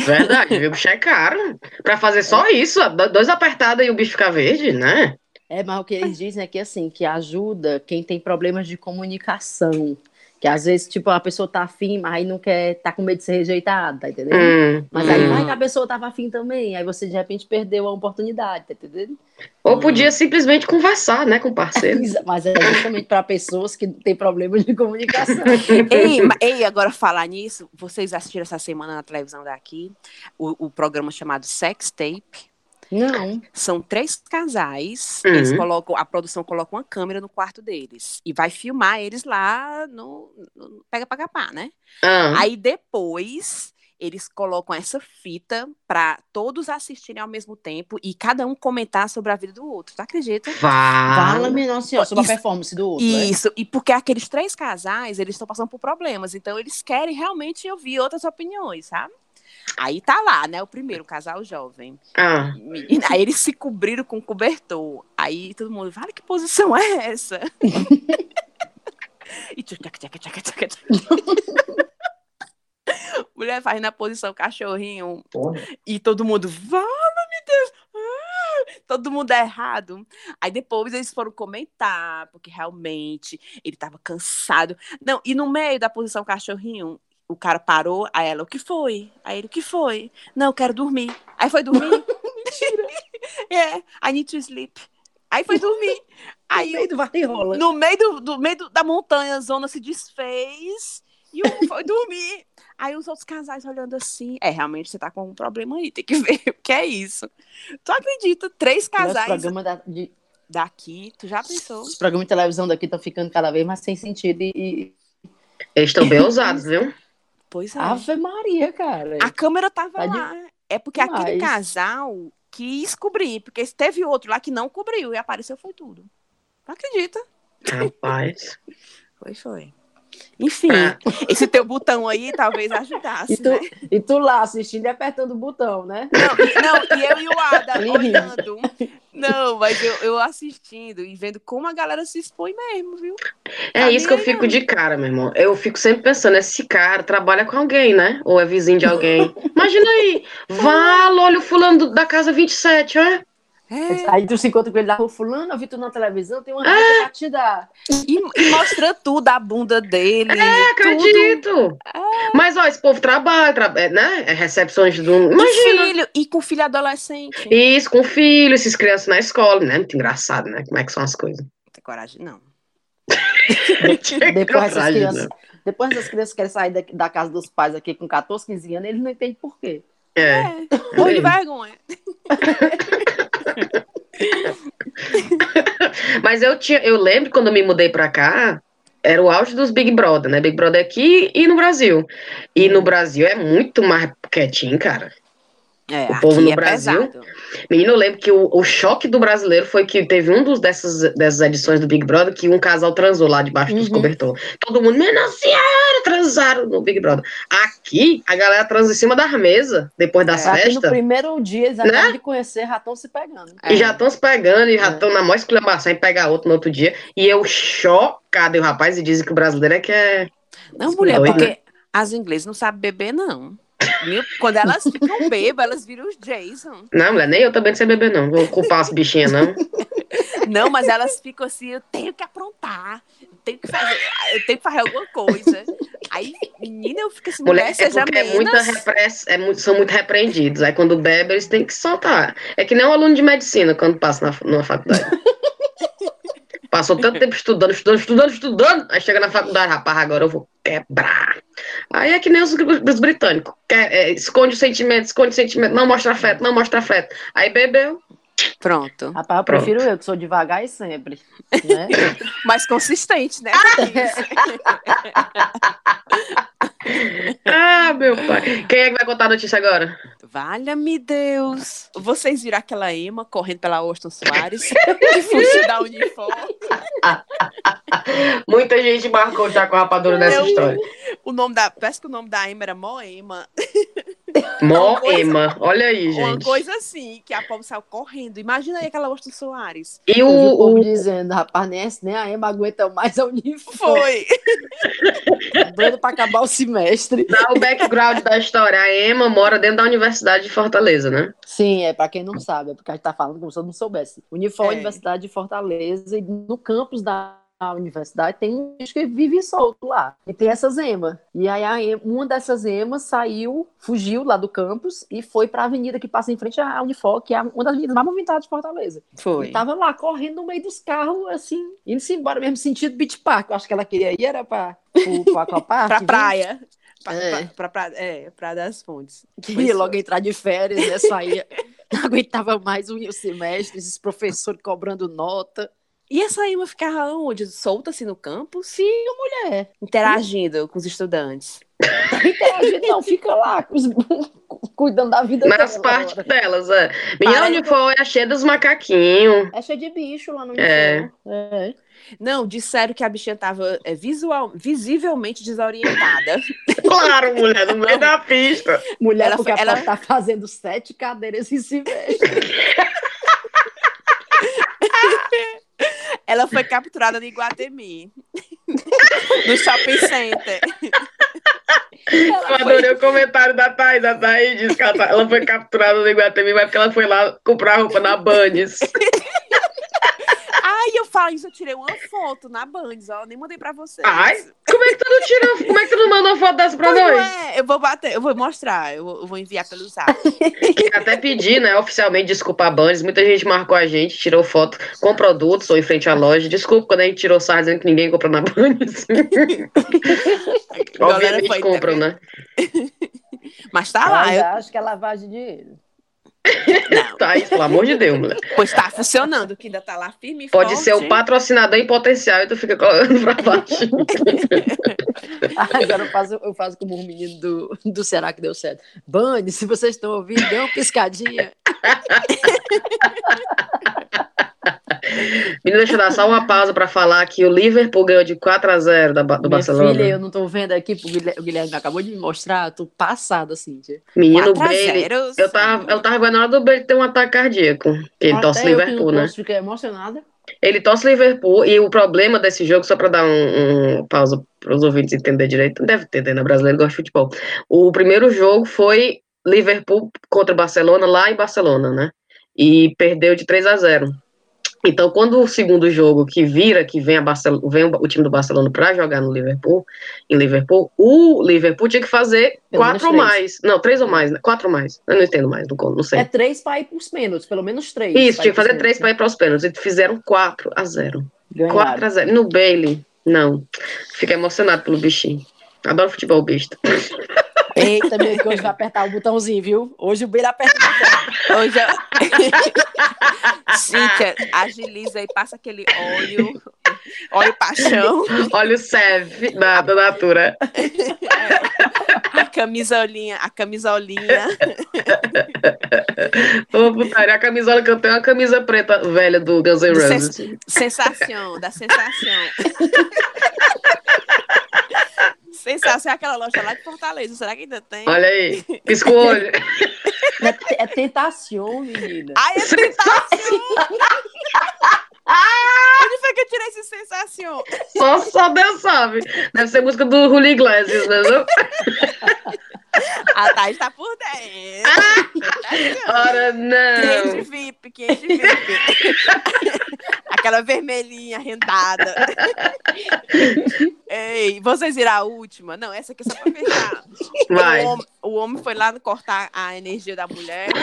Verdade, viu? O bicho é caro. Para fazer só isso, dois apertados e o bicho ficar verde, né? É, mas o que eles dizem é que assim, que ajuda quem tem problemas de comunicação. Que às vezes, tipo, a pessoa tá afim, mas aí não quer, tá com medo de ser rejeitada, tá entendendo? Hum, mas aí hum. vai que a pessoa tava afim também, aí você de repente perdeu a oportunidade, tá entendendo? Ou podia hum. simplesmente conversar, né, com o parceiro. mas é justamente para pessoas que têm problemas de comunicação. ei, ei, agora falar nisso, vocês assistiram essa semana na televisão daqui o, o programa chamado Sex Tape? Não. São três casais. Uhum. Eles colocam, a produção coloca uma câmera no quarto deles e vai filmar eles lá no, no pega para capar, né? Uhum. Aí depois eles colocam essa fita para todos assistirem ao mesmo tempo e cada um comentar sobre a vida do outro. Tu acredita? Fala-me, nossa senhora, sobre isso, a performance do outro. É? Isso, é? e porque aqueles três casais, eles estão passando por problemas, então eles querem realmente ouvir outras opiniões, sabe? Aí tá lá, né? O primeiro, casal jovem. Ah. Aí eles se cobriram com cobertor. Aí todo mundo, vale que posição é essa? e tchaca, tchaca, tchaca, tchaca, tchaca. Mulher faz na posição cachorrinho. Porra. E todo mundo, fala, meu Deus. Ah, todo mundo é errado. Aí depois eles foram comentar, porque realmente ele tava cansado. Não, e no meio da posição cachorrinho, o cara parou, aí ela, o que foi? Aí ele, o que foi? Não, eu quero dormir. Aí foi dormir? Mentira. É, I need to sleep. Aí foi dormir. Aí, no meio do varrirola. No meio, do, do meio do, da montanha, a zona se desfez e um foi dormir. Aí os outros casais olhando assim, é, realmente você tá com um problema aí, tem que ver o que é isso. Tu acredita? Três casais programa da, de... daqui, tu já pensou? Os programas de televisão daqui estão ficando cada vez mais sem sentido e... Eles estão bem ousados, viu? Pois é. Ave Maria, cara. A câmera tava tá lá. De... É porque Mas... aquele casal quis cobrir, porque teve outro lá que não cobriu e apareceu foi tudo. Não acredita? Rapaz. foi, foi. Enfim, ah. esse teu botão aí talvez ajudasse. E tu, né? e tu lá assistindo e apertando o botão, né? Não, não e eu e o Ada olhando. Não, mas eu, eu assistindo e vendo como a galera se expõe mesmo, viu? É tá isso que eu fico de cara, meu irmão. Eu fico sempre pensando, esse cara trabalha com alguém, né? Ou é vizinho de alguém. Imagina aí, vá, olha o fulano da casa 27, ó. É. Aí tu se encontra com ele da rua, fulano, eu vi tu na televisão, tem uma é. te dar. E, e, mostra tudo, a bunda dele. É, acredito. É. Mas, ó, esse povo trabalha, tra é, né? É recepções do... Imagina. E filho, e com filho adolescente. Isso, com filho, esses crianças na escola, né? Muito engraçado, né? Como é que são as coisas. Não tem coragem, não. depois, essas crianças, depois essas crianças querem sair da, da, casa dos pais aqui com 14, 15 anos, eles não entendem por quê. É. é. Ou de vergonha. Mas eu tinha, eu lembro quando eu me mudei pra cá, era o auge dos Big Brother, né? Big Brother aqui e no Brasil. E no Brasil é muito mais quietinho, cara. É, o povo no é Brasil. pesado. Menino, eu lembro que o, o choque do brasileiro foi que teve um dos dessas, dessas edições do Big Brother que um casal transou lá debaixo dos Uhum. cobertor. Todo mundo, nossa senhora, transaram no Big Brother. Aqui, a galera transa em cima das mesas, depois das É, Aqui no festas. primeiro dia, eles Né? de conhecer, já estão se pegando. É. E já estão se pegando, e já É. estão na maior exclamação e pegar outro no outro dia. E eu chocado, e o rapaz, e dizem que o brasileiro é que é. Não, mulher, Doido, porque as inglesas não sabem beber, não. Viu? Quando elas ficam bêbadas, elas viram os Jason. Não, mulher, nem eu também não sei beber, não. Vou culpar as bichinhas, não. Não, mas elas ficam assim, eu tenho que aprontar, eu tenho que fazer, eu tenho que fazer alguma coisa. Aí, menina, eu fico assim, mulher, Mulher, é seja é menos. muita repress... é muito, são muito repreendidos. Aí quando bebe, eles têm que soltar. É que nem um aluno de medicina quando passa na, numa faculdade. Passou tanto tempo estudando, estudando, estudando, estudando. Aí chega na faculdade, rapaz, agora eu vou quebrar. Aí é que nem os, os britânicos. Quer, é, esconde o sentimento, esconde o sentimento, não mostra afeto, não mostra afeto. Aí bebeu. Pronto. Rapaz, eu Pronto. prefiro eu, que sou devagar e sempre. Né? Mais consistente, né? Ah, meu pai. Quem é que vai contar a notícia agora? Valha-me Deus. Vocês viram aquela Emma correndo pela Austin Soares que fugiu da uniforme? Muita gente marcou já com a rapadura nessa Eu- história. O nome da, parece que o nome da Emma era Moema. Moema. Olha aí, Uma gente. coisa assim, que a pobre saiu correndo. Imagina aí aquela Austin Soares. E o o, povo o, dizendo, rapaz, nem, nem a Emma aguenta mais a uniforme. Foi. Doido pra acabar o semestre. Dá o background da história. A Emma mora dentro da Universidade de Fortaleza, né? Sim, é pra quem não sabe, é porque a gente tá falando como se eu não soubesse. Unifor É. Universidade de Fortaleza e no campus da universidade tem um bicho que vive solto lá. E tem essas emas. E aí a uma dessas emas saiu, fugiu lá do campus e foi pra avenida que passa em frente à Unifor, que é uma das avenidas mais movimentadas de Fortaleza. Foi. E tava lá correndo no meio dos carros, assim, indo-se embora, mesmo sentido Beach Park. Eu acho que ela queria ir, era pra, pro, pro Aquapark. Pra praia. Pra, É. pra, pra, pra- é, Praia das Fontes. Queria logo entrar de férias, né? Saía. Não aguentava mais o semestre, esses professores cobrando nota. E essa Emma ficava onde? Solta assim no campus? Sim, mulher. Interagindo com os estudantes. Interagindo, não, fica lá, com os- cuidando da vida Nas dela, partes delas, é. Menina, Parece- Unifor é cheia dos macaquinhos. É cheio de bicho lá no É. É. Não, disseram que a bichinha tava é, visual, visivelmente desorientada. Claro, mulher, no meio da pista. Mulher, Ela porque ela ela- tá fazendo sete cadeiras em semestre. Ela foi capturada no Iguatemi. no shopping center. Eu adorei o comentário da Thaís. A Thaís disse que ela, tá- ela foi capturada no Iguatemi, mas porque ela foi lá comprar roupa na Bundes. Ai, eu falo isso, eu tirei uma foto na Bands, ó. Nem mandei pra vocês. Ai, como é que tu não tirou? Como é que tu não mandou foto dessa pra Pois nós? não é, eu vou bater, eu vou mostrar, eu vou, eu vou enviar pelo zap. Até pedir, né, oficialmente, desculpa a Bundes. Muita gente marcou a gente, tirou foto com produtos ou em frente à loja. Desculpa quando a gente tirou sarro dizendo que ninguém comprou na. Galera Obviamente compram, também. né? Mas tá lá, Mas eu, acho que é lavagem de dinheiro. Não, Thaís, pelo amor de Deus, mulher. pois tá funcionando, que ainda tá lá firme e Pode forte. ser o patrocinador em potencial e tu fica colocando pra baixo. Agora eu faço, eu faço como o menino do, do Será que deu certo. Bane, se vocês estão ouvindo, dê uma piscadinha. Menina, deixa eu dar só uma pausa pra falar que o Liverpool ganhou de 4x0 da, Ba- do Minha Barcelona. filha, eu não tô vendo aqui, porque o Guilherme, acabou de me mostrar, eu tô passada, Cíntia. Menino 4 a Bailey. 0, Eu tava, eu tava vendo na hora do Bailey ter um ataque cardíaco. Ele Até torce Liverpool, né? posso, fiquei emocionada. Ele torce Liverpool e o problema desse jogo, só pra dar um, um pausa para os ouvintes entenderem direito, deve entender, né? Brasileiro gosta de futebol. O primeiro jogo foi Liverpool contra Barcelona lá em Barcelona, né? E perdeu de 3 a 0. Então, quando o segundo jogo que vira, que vem, vem o, o time do Barcelona para jogar no Liverpool, em Liverpool, o Liverpool tinha que fazer Pelo quatro ou mais. Não, três ou mais, né? quatro ou mais. Eu não entendo mais, não, não sei. É três para ir pros pênaltis, pelo menos três. Isso, tinha que fazer três para ir para os pênaltis. E fizeram 4 a 0. Ganharam. 4 a 0 No Bailey, não. Fica emocionado pelo bichinho. Adoro futebol besta. Eita, meu, que hoje vai apertar o botãozinho, viu? Hoje o Beira aperta o botão. Hoje eu... Cíntia, agiliza e passa aquele óleo Olha o paixão. Olha o Sev da, da Natura. É. A camisolinha, a camisolinha. Ô, putaria, a camisola que eu tenho é uma camisa preta velha do Guns N' Roses. Sens sensação, da sensação. Sensação é aquela loja lá de Fortaleza. Será que ainda tem? Olha aí, pisca o olho. É, é tentação, menina. Ai, é tentação! Onde foi que eu tirei essa sensação? Só, só Deus sabe. Deve ser música do Julio Iglesias, mesmo. A Thais tá por dentro. Ah, ora, não. Cliente VIP, cliente VIP. Aquela vermelhinha rendada. Ei, vocês viram a última? Não, essa aqui é só pra fechar. O homem, o homem foi lá cortar a energia da mulher.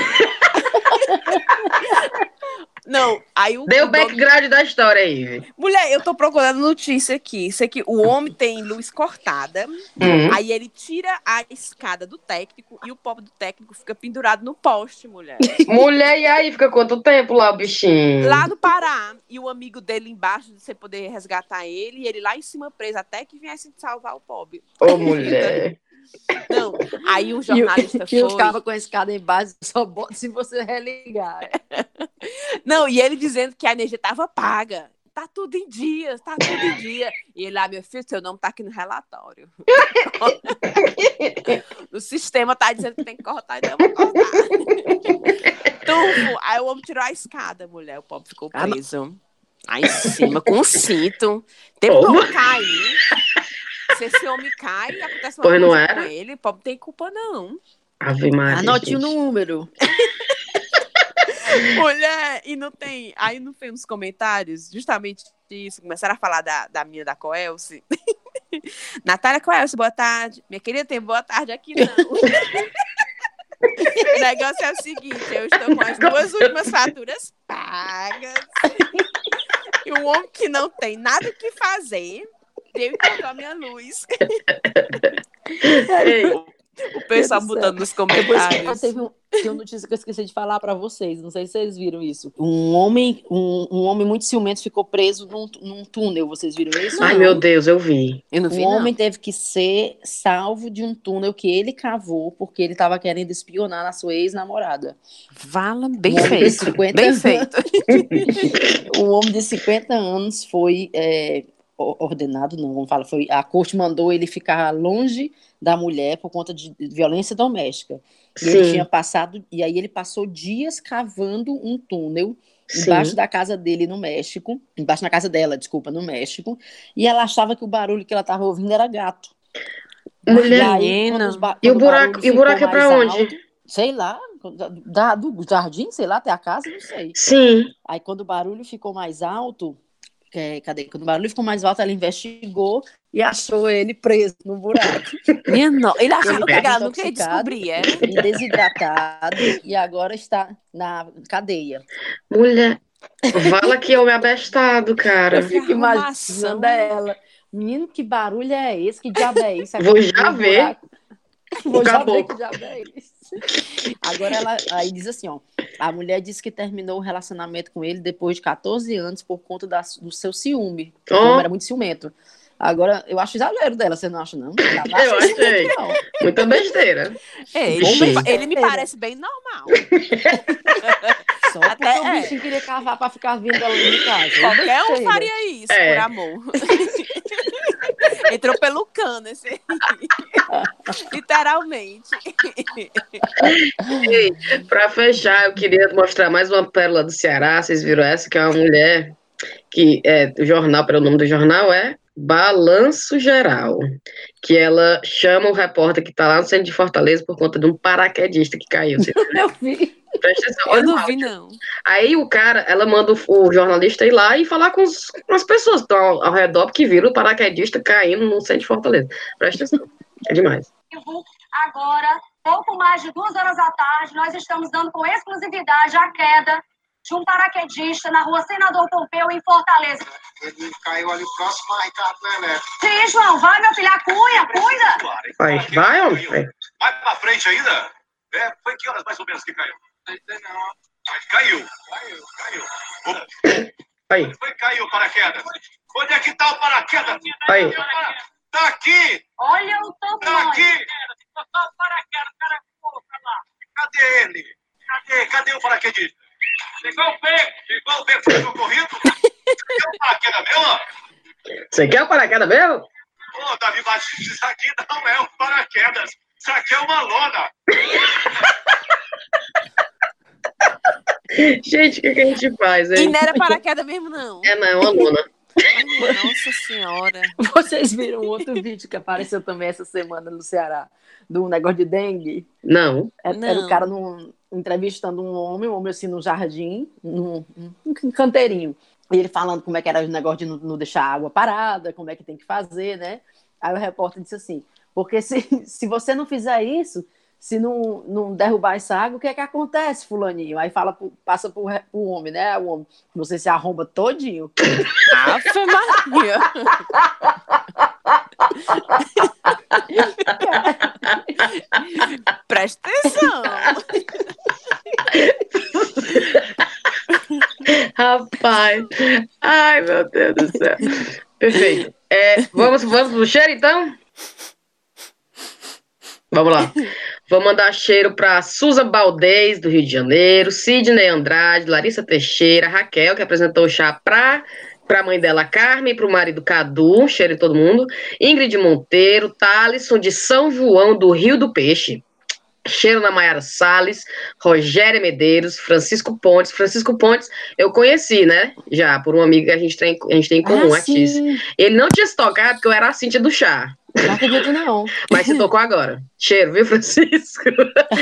Não, aí o. Dê o background da história aí. Mulher, eu tô procurando notícia aqui. Isso aqui, o homem tem luz cortada. Uhum. Aí ele tira a escada do técnico e o pobre do técnico fica pendurado no poste, mulher. Mulher, e aí fica quanto tempo lá o bichinho? Lá no Pará. E o amigo dele embaixo, de você poder resgatar ele, e ele lá em cima preso, até que viesse salvar o pobre. Ô, mulher. Não, aí um E o- jornalista que eu foi. ficava com a escada em base, só bota se você religar. Não, e ele dizendo que a energia tava paga. Tá tudo em dia, tá tudo em dia. E ele lá, meu filho, seu nome tá aqui no relatório. o sistema tá dizendo que tem que cortar, então eu vou cortar. Tufo. Aí o homem tirou a escada, mulher. O pobre ficou Ah, preso. Aí em cima, com um cinto. Teve Como? como cair. Se esse homem cai, acontece uma Pois não coisa era? com ele, o pobre não tem culpa, não. Ave Maria. Anote o número. Mulher, e não tem. Aí não tem nos comentários, justamente isso. Começaram a falar da, da minha da Coelce. Natália Coelce, boa tarde. Minha querida, tem boa tarde aqui, não. o negócio é o seguinte: eu estou com as duas últimas faturas pagas. E um homem que não tem nada o que fazer. E cortou a minha luz. Ei, O pessoal Deus do botando nos comentários. teve um, tem uma notícia que eu esqueci de falar pra vocês. Não sei se vocês viram isso. Um homem, um, um homem muito ciumento ficou preso num, num túnel. Vocês viram isso? Ai, meu Deus, eu vi. Eu não Um vi, não. homem teve que ser salvo de um túnel que ele cavou porque ele estava querendo espionar na sua ex-namorada. Vala bem Um homem de feito. 50 Bem feito. Um homem de 50 anos foi é, o- ordenado, não, vamos falar, foi a corte mandou ele ficar longe da mulher por conta de violência doméstica. E ele Sim. tinha passado, e aí ele passou dias cavando um túnel Sim. embaixo da casa dele no México, embaixo na casa dela, desculpa, no México, e ela achava que o barulho que ela estava ouvindo era gato. Mulher, E aí, E o buraco- e o buraco é pra mais onde? alto, sei lá, da, do jardim, sei lá, até a casa, não sei. Sim. Aí quando o barulho ficou mais alto, é, cadê? Quando o barulho ficou mais alto, ela investigou e achou ele preso no buraco. No... Ele achava que ela nunca ia descobrir, era? e desidratado e agora está na cadeia. Mulher. Fala que homem abestado, cara. Eu fico imaginando ela. Menino, que barulho é esse? Que diabo é isso? Vou já ver. buraco. Vou já ver que diabo é isso. Agora ela aí diz assim, ó. A mulher disse que terminou o relacionamento com ele depois de 14 anos por conta da- do seu ciúme. porque O homem era muito ciumento. Agora, eu acho exagero dela, você não acha, não? Não Eu achei. não. Muita besteira. É, ele, ele me parece bem normal. Só Até porque o é. bichinho queria cavar pra ficar vindo ela de casa. Qualquer um faria isso É. por amor. Entrou pelo cano esse aí. Literalmente. Ei, pra fechar, eu queria mostrar mais uma pérola do Ceará. Vocês viram essa? Que é uma mulher que é o jornal, pelo nome do jornal, é Balanço Geral. Que ela chama o repórter que tá lá no centro de Fortaleza por conta de um paraquedista que caiu. Você Eu vi. Presta atenção, Eu não vi, não. Aí o cara, ela manda o, jornalista ir lá e falar com, os- com as pessoas que estão ao, ao redor, porque viram o paraquedista caindo no centro de Fortaleza. Presta atenção. É demais. Agora, pouco mais de duas horas da tarde, nós estamos dando com exclusividade a queda de um paraquedista na rua Senador Pompeu, em Fortaleza. Ele caiu ali próximo a Ricardo Lelé. Sim, João, vai, meu filho, cunha, cuida. Vai, vai, homem. Vai. Pra frente ainda? É, foi que horas mais ou menos que caiu? Não. Mas caiu. Caiu, caiu. Aí. Foi caiu o paraquedas. Onde é que tá o paraquedas? Aí. Tá aqui! Olha o Tá tamanho. aqui! Cadê ele? Cadê? Cadê o paraquedista? Pegou o pé! Pegou o pé, ficou corrido? Cadê o paraquedas mesmo? Você quer o paraquedas mesmo? Ô, Davi Batista, isso aqui não é um paraquedas. Isso aqui é uma lona. Gente, o que, que a gente faz, E hein? não era paraquedas mesmo, não. É, não, é uma lona. Nossa senhora. Vocês viram outro vídeo que apareceu também essa semana no Ceará, do negócio de dengue? Não. Era, Não. era o cara num- entrevistando um homem, um homem assim no jardim, num, num canteirinho. E ele falando como é que era o negócio de não, não deixar a água parada, como é que tem que fazer, né? Aí o repórter disse assim: porque se, se você não fizer isso, se não, não derrubar essa água, o que é que acontece, fulaninho? Aí fala, passa pro, pro homem, né? O homem, você se arromba todinho. Ave Maria. Presta atenção. Rapaz. Ai, meu Deus do céu. Perfeito. É, vamos, vamos pro cheiro, então? Vamos lá. Vou mandar cheiro para Suza Baldez, do Rio de Janeiro, Sidney Andrade, Larissa Teixeira, Raquel, que apresentou o chá para a mãe dela, Carmen, para o marido Cadu, cheiro em todo mundo, Ingrid Monteiro, Thalisson de São João, do Rio do Peixe, cheiro na Maiara Salles, Rogério Medeiros, Francisco Pontes. Francisco Pontes eu conheci, né? Já, por um amigo que a gente tem, a gente tem em comum, ah, artista. sim. Ele não tinha se tocado porque eu era a Cintia do chá. Não acredito, não. Mas se tocou agora. Cheiro, viu, Francisco?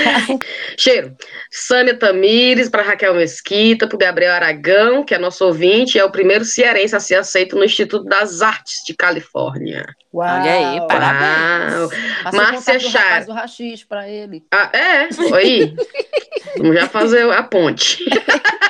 Cheiro. Sâmia Tamires, para Raquel Mesquita, para Gabriel Aragão, que é nosso ouvinte, é o primeiro cearense a ser aceito no Instituto das Artes de Califórnia. Uau. Olha aí, parabéns. Márcia o Char. rapaz do rachixe pra ele. Ah, é, aí. Vamos já fazer a ponte.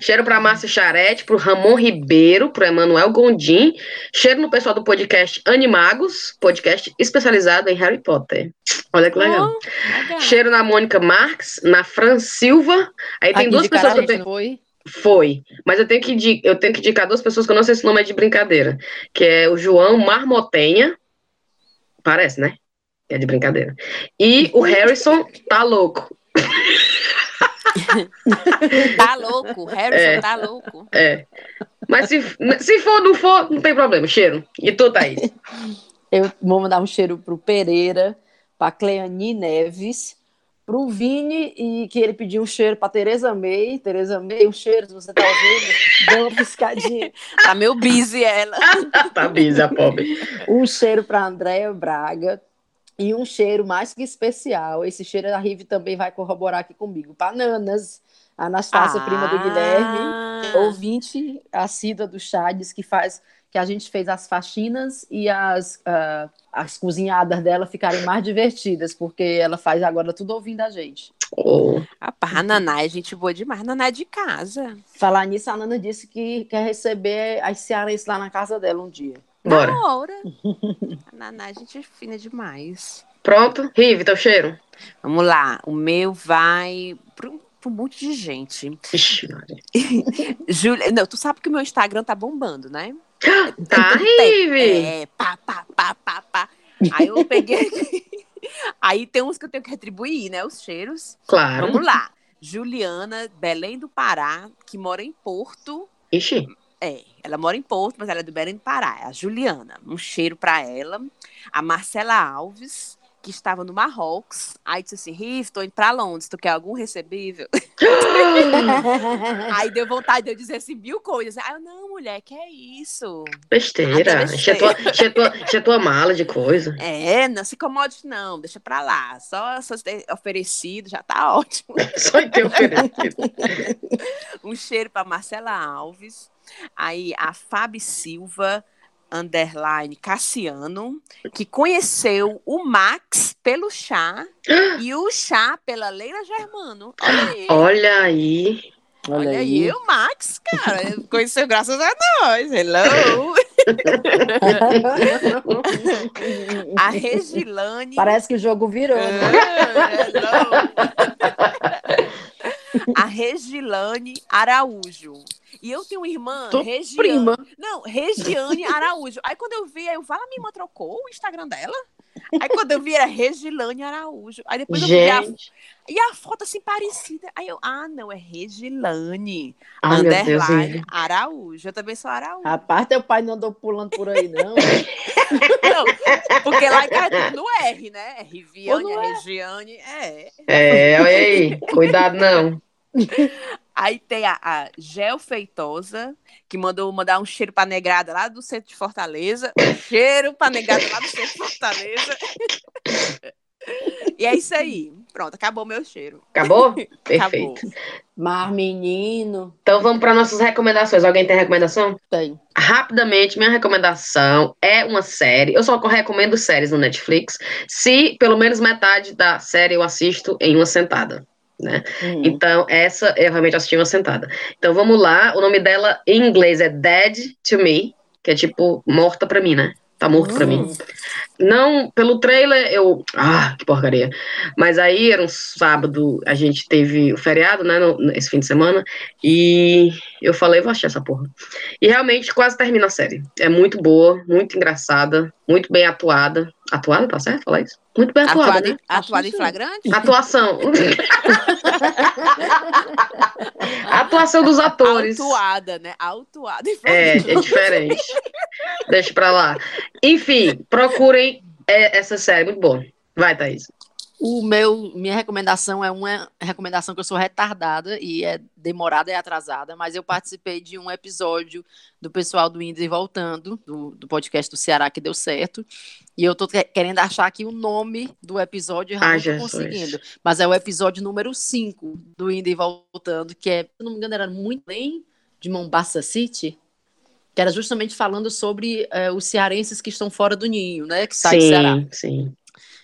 Cheiro para Márcia Charete, pro Ramon Ribeiro, pro Emanuel Gondim. Cheiro no pessoal do podcast Animagos, podcast especializado em Harry Potter. Olha que legal. Oh, legal. Cheiro na Mônica Marques, na Fran Silva. Aí tem Aqui duas pessoas que eu tenho. foi? Foi. Mas eu tenho, que, eu tenho que indicar duas pessoas que eu não sei se o nome é de brincadeira. Que é o João Marmotenha. Parece, né? É de brincadeira. E o Harrison tá louco. Tá louco. Harrison É. tá louco. É. Mas se, se for, não for, não tem problema. Cheiro. E tu, Thaís? Eu vou mandar um cheiro pro Pereira, pra Cleani Neves, pro Vini, e que ele pediu um cheiro pra Tereza May. Tereza May, um cheiro, se você tá ouvindo, dê uma piscadinha. Tá meio busy ela. tá bisa, pobre. Um cheiro para Andréia Braga. E um cheiro mais que especial. Esse cheiro a Rive também vai corroborar aqui comigo. Para Nanas, a Anastácia, prima do Guilherme. Ah. ouvinte assídua do chá diz que faz que a gente fez as faxinas e as, ah, as cozinhadas dela ficarem mais divertidas, porque ela faz agora tudo ouvindo a gente. Oh, Rapaz, a Naná é gente boa demais. Naná é de casa. Falar nisso, a Nana disse que quer receber as cearenses lá na casa dela um dia. Bora. Na hora. A Naná é gente fina demais. Pronto? Rive, teu cheiro? Vamos lá. O meu vai pro, pro um monte de gente. Ixi. Júlia, não, tu sabe que o meu Instagram tá bombando, né? Tá, Rive! É, pá, pá, pá, pá, pá. Aí eu peguei aqui. Aí tem uns que eu tenho que retribuir, né? Os cheiros. Claro. Vamos lá. Juliana, Belém do Pará, que mora em Porto. Ixi. É, ela mora em Porto, mas ela é do Belém do Pará. É a Juliana. Um cheiro pra ela. A Marcela Alves, que estava no Marrocos. Aí disse assim: Riff, tô indo pra Londres, tu quer algum recebível? Aí deu vontade de eu dizer assim, mil coisas. Aí eu, não, mulher, que é isso? Besteira. Enche a tua, enche tua, enche tua mala de coisa. É, não se incomode, não, deixa pra lá. Só, só ter oferecido já tá ótimo. Só em ter oferecido. Um cheiro pra Marcela Alves. Aí a Fábio Silva, underline Cassiano, que conheceu o Max pelo chá e o chá pela Leila Germano. Olha aí. Olha aí. Olha aí, o Max, cara, conheceu graças a nós. Hello! A Regilane. Parece que o jogo virou. né? Ah, hello. A Regilane Araújo. E eu tenho uma irmã, Tô Regiane. prima. Não, Regiane Araújo. Aí quando eu vi, aí eu fala, minha irmã trocou o Instagram dela? Aí quando eu vi era Regilane Araújo. Aí depois eu vi a, Gente, e a foto assim parecida. Aí eu, ah, não, é Regilane ai underline. Araújo. Eu também sou Araújo. Rapaz, teu pai não andou pulando por aí, não. Não, porque lá cai tudo no R, né? É Riviane, é é? Regiane, é. É, olha aí, cuidado não. Aí tem a, a Gel Feitosa, que mandou mandar um cheiro pra negrada lá do centro de Fortaleza. Um cheiro pra negrada lá do centro de Fortaleza. E é isso aí. Pronto, acabou meu cheiro. Acabou? Acabou. Perfeito. Mas, menino, Então vamos para nossas recomendações. Alguém tem recomendação? tem. Rapidamente, minha recomendação é uma série. Eu só recomendo séries no Netflix, se pelo menos metade da série eu assisto em uma sentada. Né? Hum. Então, essa eu realmente assisti uma sentada. Então, vamos lá. O nome dela em inglês é Dead to Me, que é tipo morta pra mim, né? Tá morto pra mim. Hum. Não, pelo trailer eu. Ah, que porcaria. Mas aí era um sábado, a gente teve o feriado, né? no- esse fim de semana. E eu falei, vou achar essa porra. E realmente quase termina a série. É muito boa, muito engraçada, muito bem atuada. Atuada, tá certo? Falar isso? Muito bem atuada, Atuada, né? em- atuada flagrante? Atuação. Atuação dos atores. Autuada, né? Autuada em É, flagrante. é diferente. Deixa pra lá. Enfim, procurem é, essa série, muito boa. Vai, Thaís. O meu, minha recomendação é uma recomendação que eu sou retardada e é demorada e atrasada, mas eu participei de um episódio do pessoal do Indo e Voltando, do, do podcast do Ceará que deu certo, e eu tô que- querendo achar aqui o nome do episódio e eu Ah, não tô conseguindo. Mas é o episódio número 5 do Indo e Voltando, que é, se não me engano, era muito bem de Mombasa City, que era justamente falando sobre eh, os cearenses que estão fora do ninho, né? Que saem do Ceará. Sim, sim.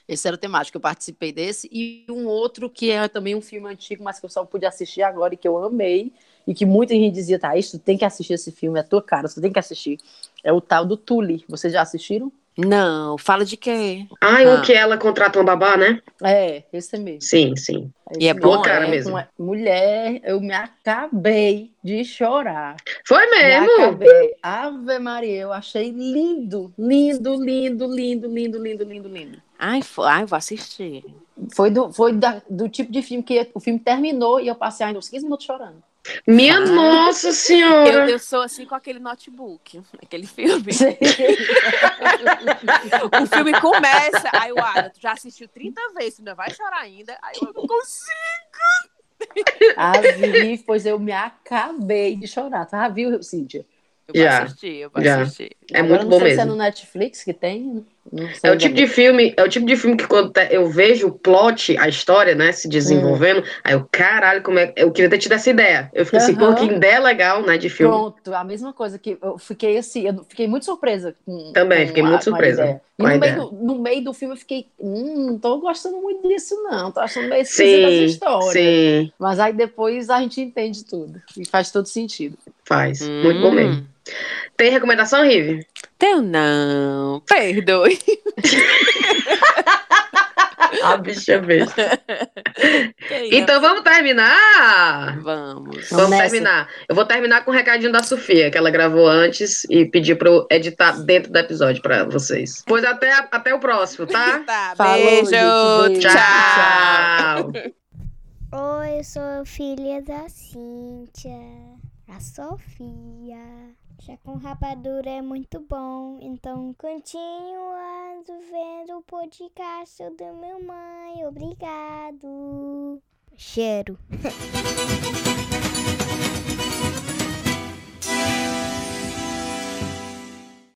Esse era o temático, eu participei desse. E um outro que é também um filme antigo, mas que eu só pude assistir agora e que eu amei. E que muita gente dizia, tá, isso tem que assistir esse filme, é a tua cara, você tem que assistir. É o tal do Tully. Vocês já assistiram? Não, fala de quê? Ah, Ah. o que ela contrata uma babá, né? É, esse é mesmo. Sim, sim. É E é esse mesmo. cara É mesmo. com a- Mulher, eu me acabei de chorar. Foi Me mesmo? acabei. Ave Maria, eu achei lindo, lindo, lindo, lindo, lindo, lindo, lindo, lindo. Ai, foi, ai, vou assistir. Foi do, foi da- do tipo de filme que o filme terminou e eu passei ainda uns 15 minutos chorando. Minha Ah. nossa Eu, senhora. eu sou assim com aquele notebook, aquele filme. o filme começa, aí o Ada, tu já assistiu 30 vezes, tu ainda vai chorar ainda. Aí eu não consigo. Avi, pois eu me acabei de chorar. Tu já viu, Cíntia? Eu vou Já, assistir, eu vou já. assistir. É Agora muito não bom sei se é mesmo. no Netflix que tem. É o tipo de filme, é o tipo de filme que quando eu vejo o plot, a história, né, se desenvolvendo, aí eu, caralho, como é. Eu queria ter tido essa ideia. Eu fiquei assim, pô, que ideia legal, né, de filme. Pronto, a mesma coisa que eu fiquei assim, eu fiquei muito surpresa com Também, com fiquei a- muito com a surpresa ideia. E com a no meio, ideia. do, no meio do filme eu fiquei, hum, não tô gostando muito disso não, tô achando meio esquisita essa história. sim, Mas aí depois a gente entende tudo e faz todo sentido. faz. Muito bom Hum. mesmo. Tem recomendação, Rive? Teu não, perdoe. A bicha besta. Então vamos terminar? Vamos. Vamos nessa. terminar. Eu vou terminar com o recadinho da Sofia, que ela gravou antes e pediu pra eu editar dentro do episódio pra vocês. Pois até, até o próximo, tá? Tá, Falou, beijo, gente, beijo. tchau. Tchau. Oi, eu sou filha da Cíntia, a Sofia. Já com rapadura é muito bom, então continuando vendo o podcast do meu mãe. Obrigado. Cheiro.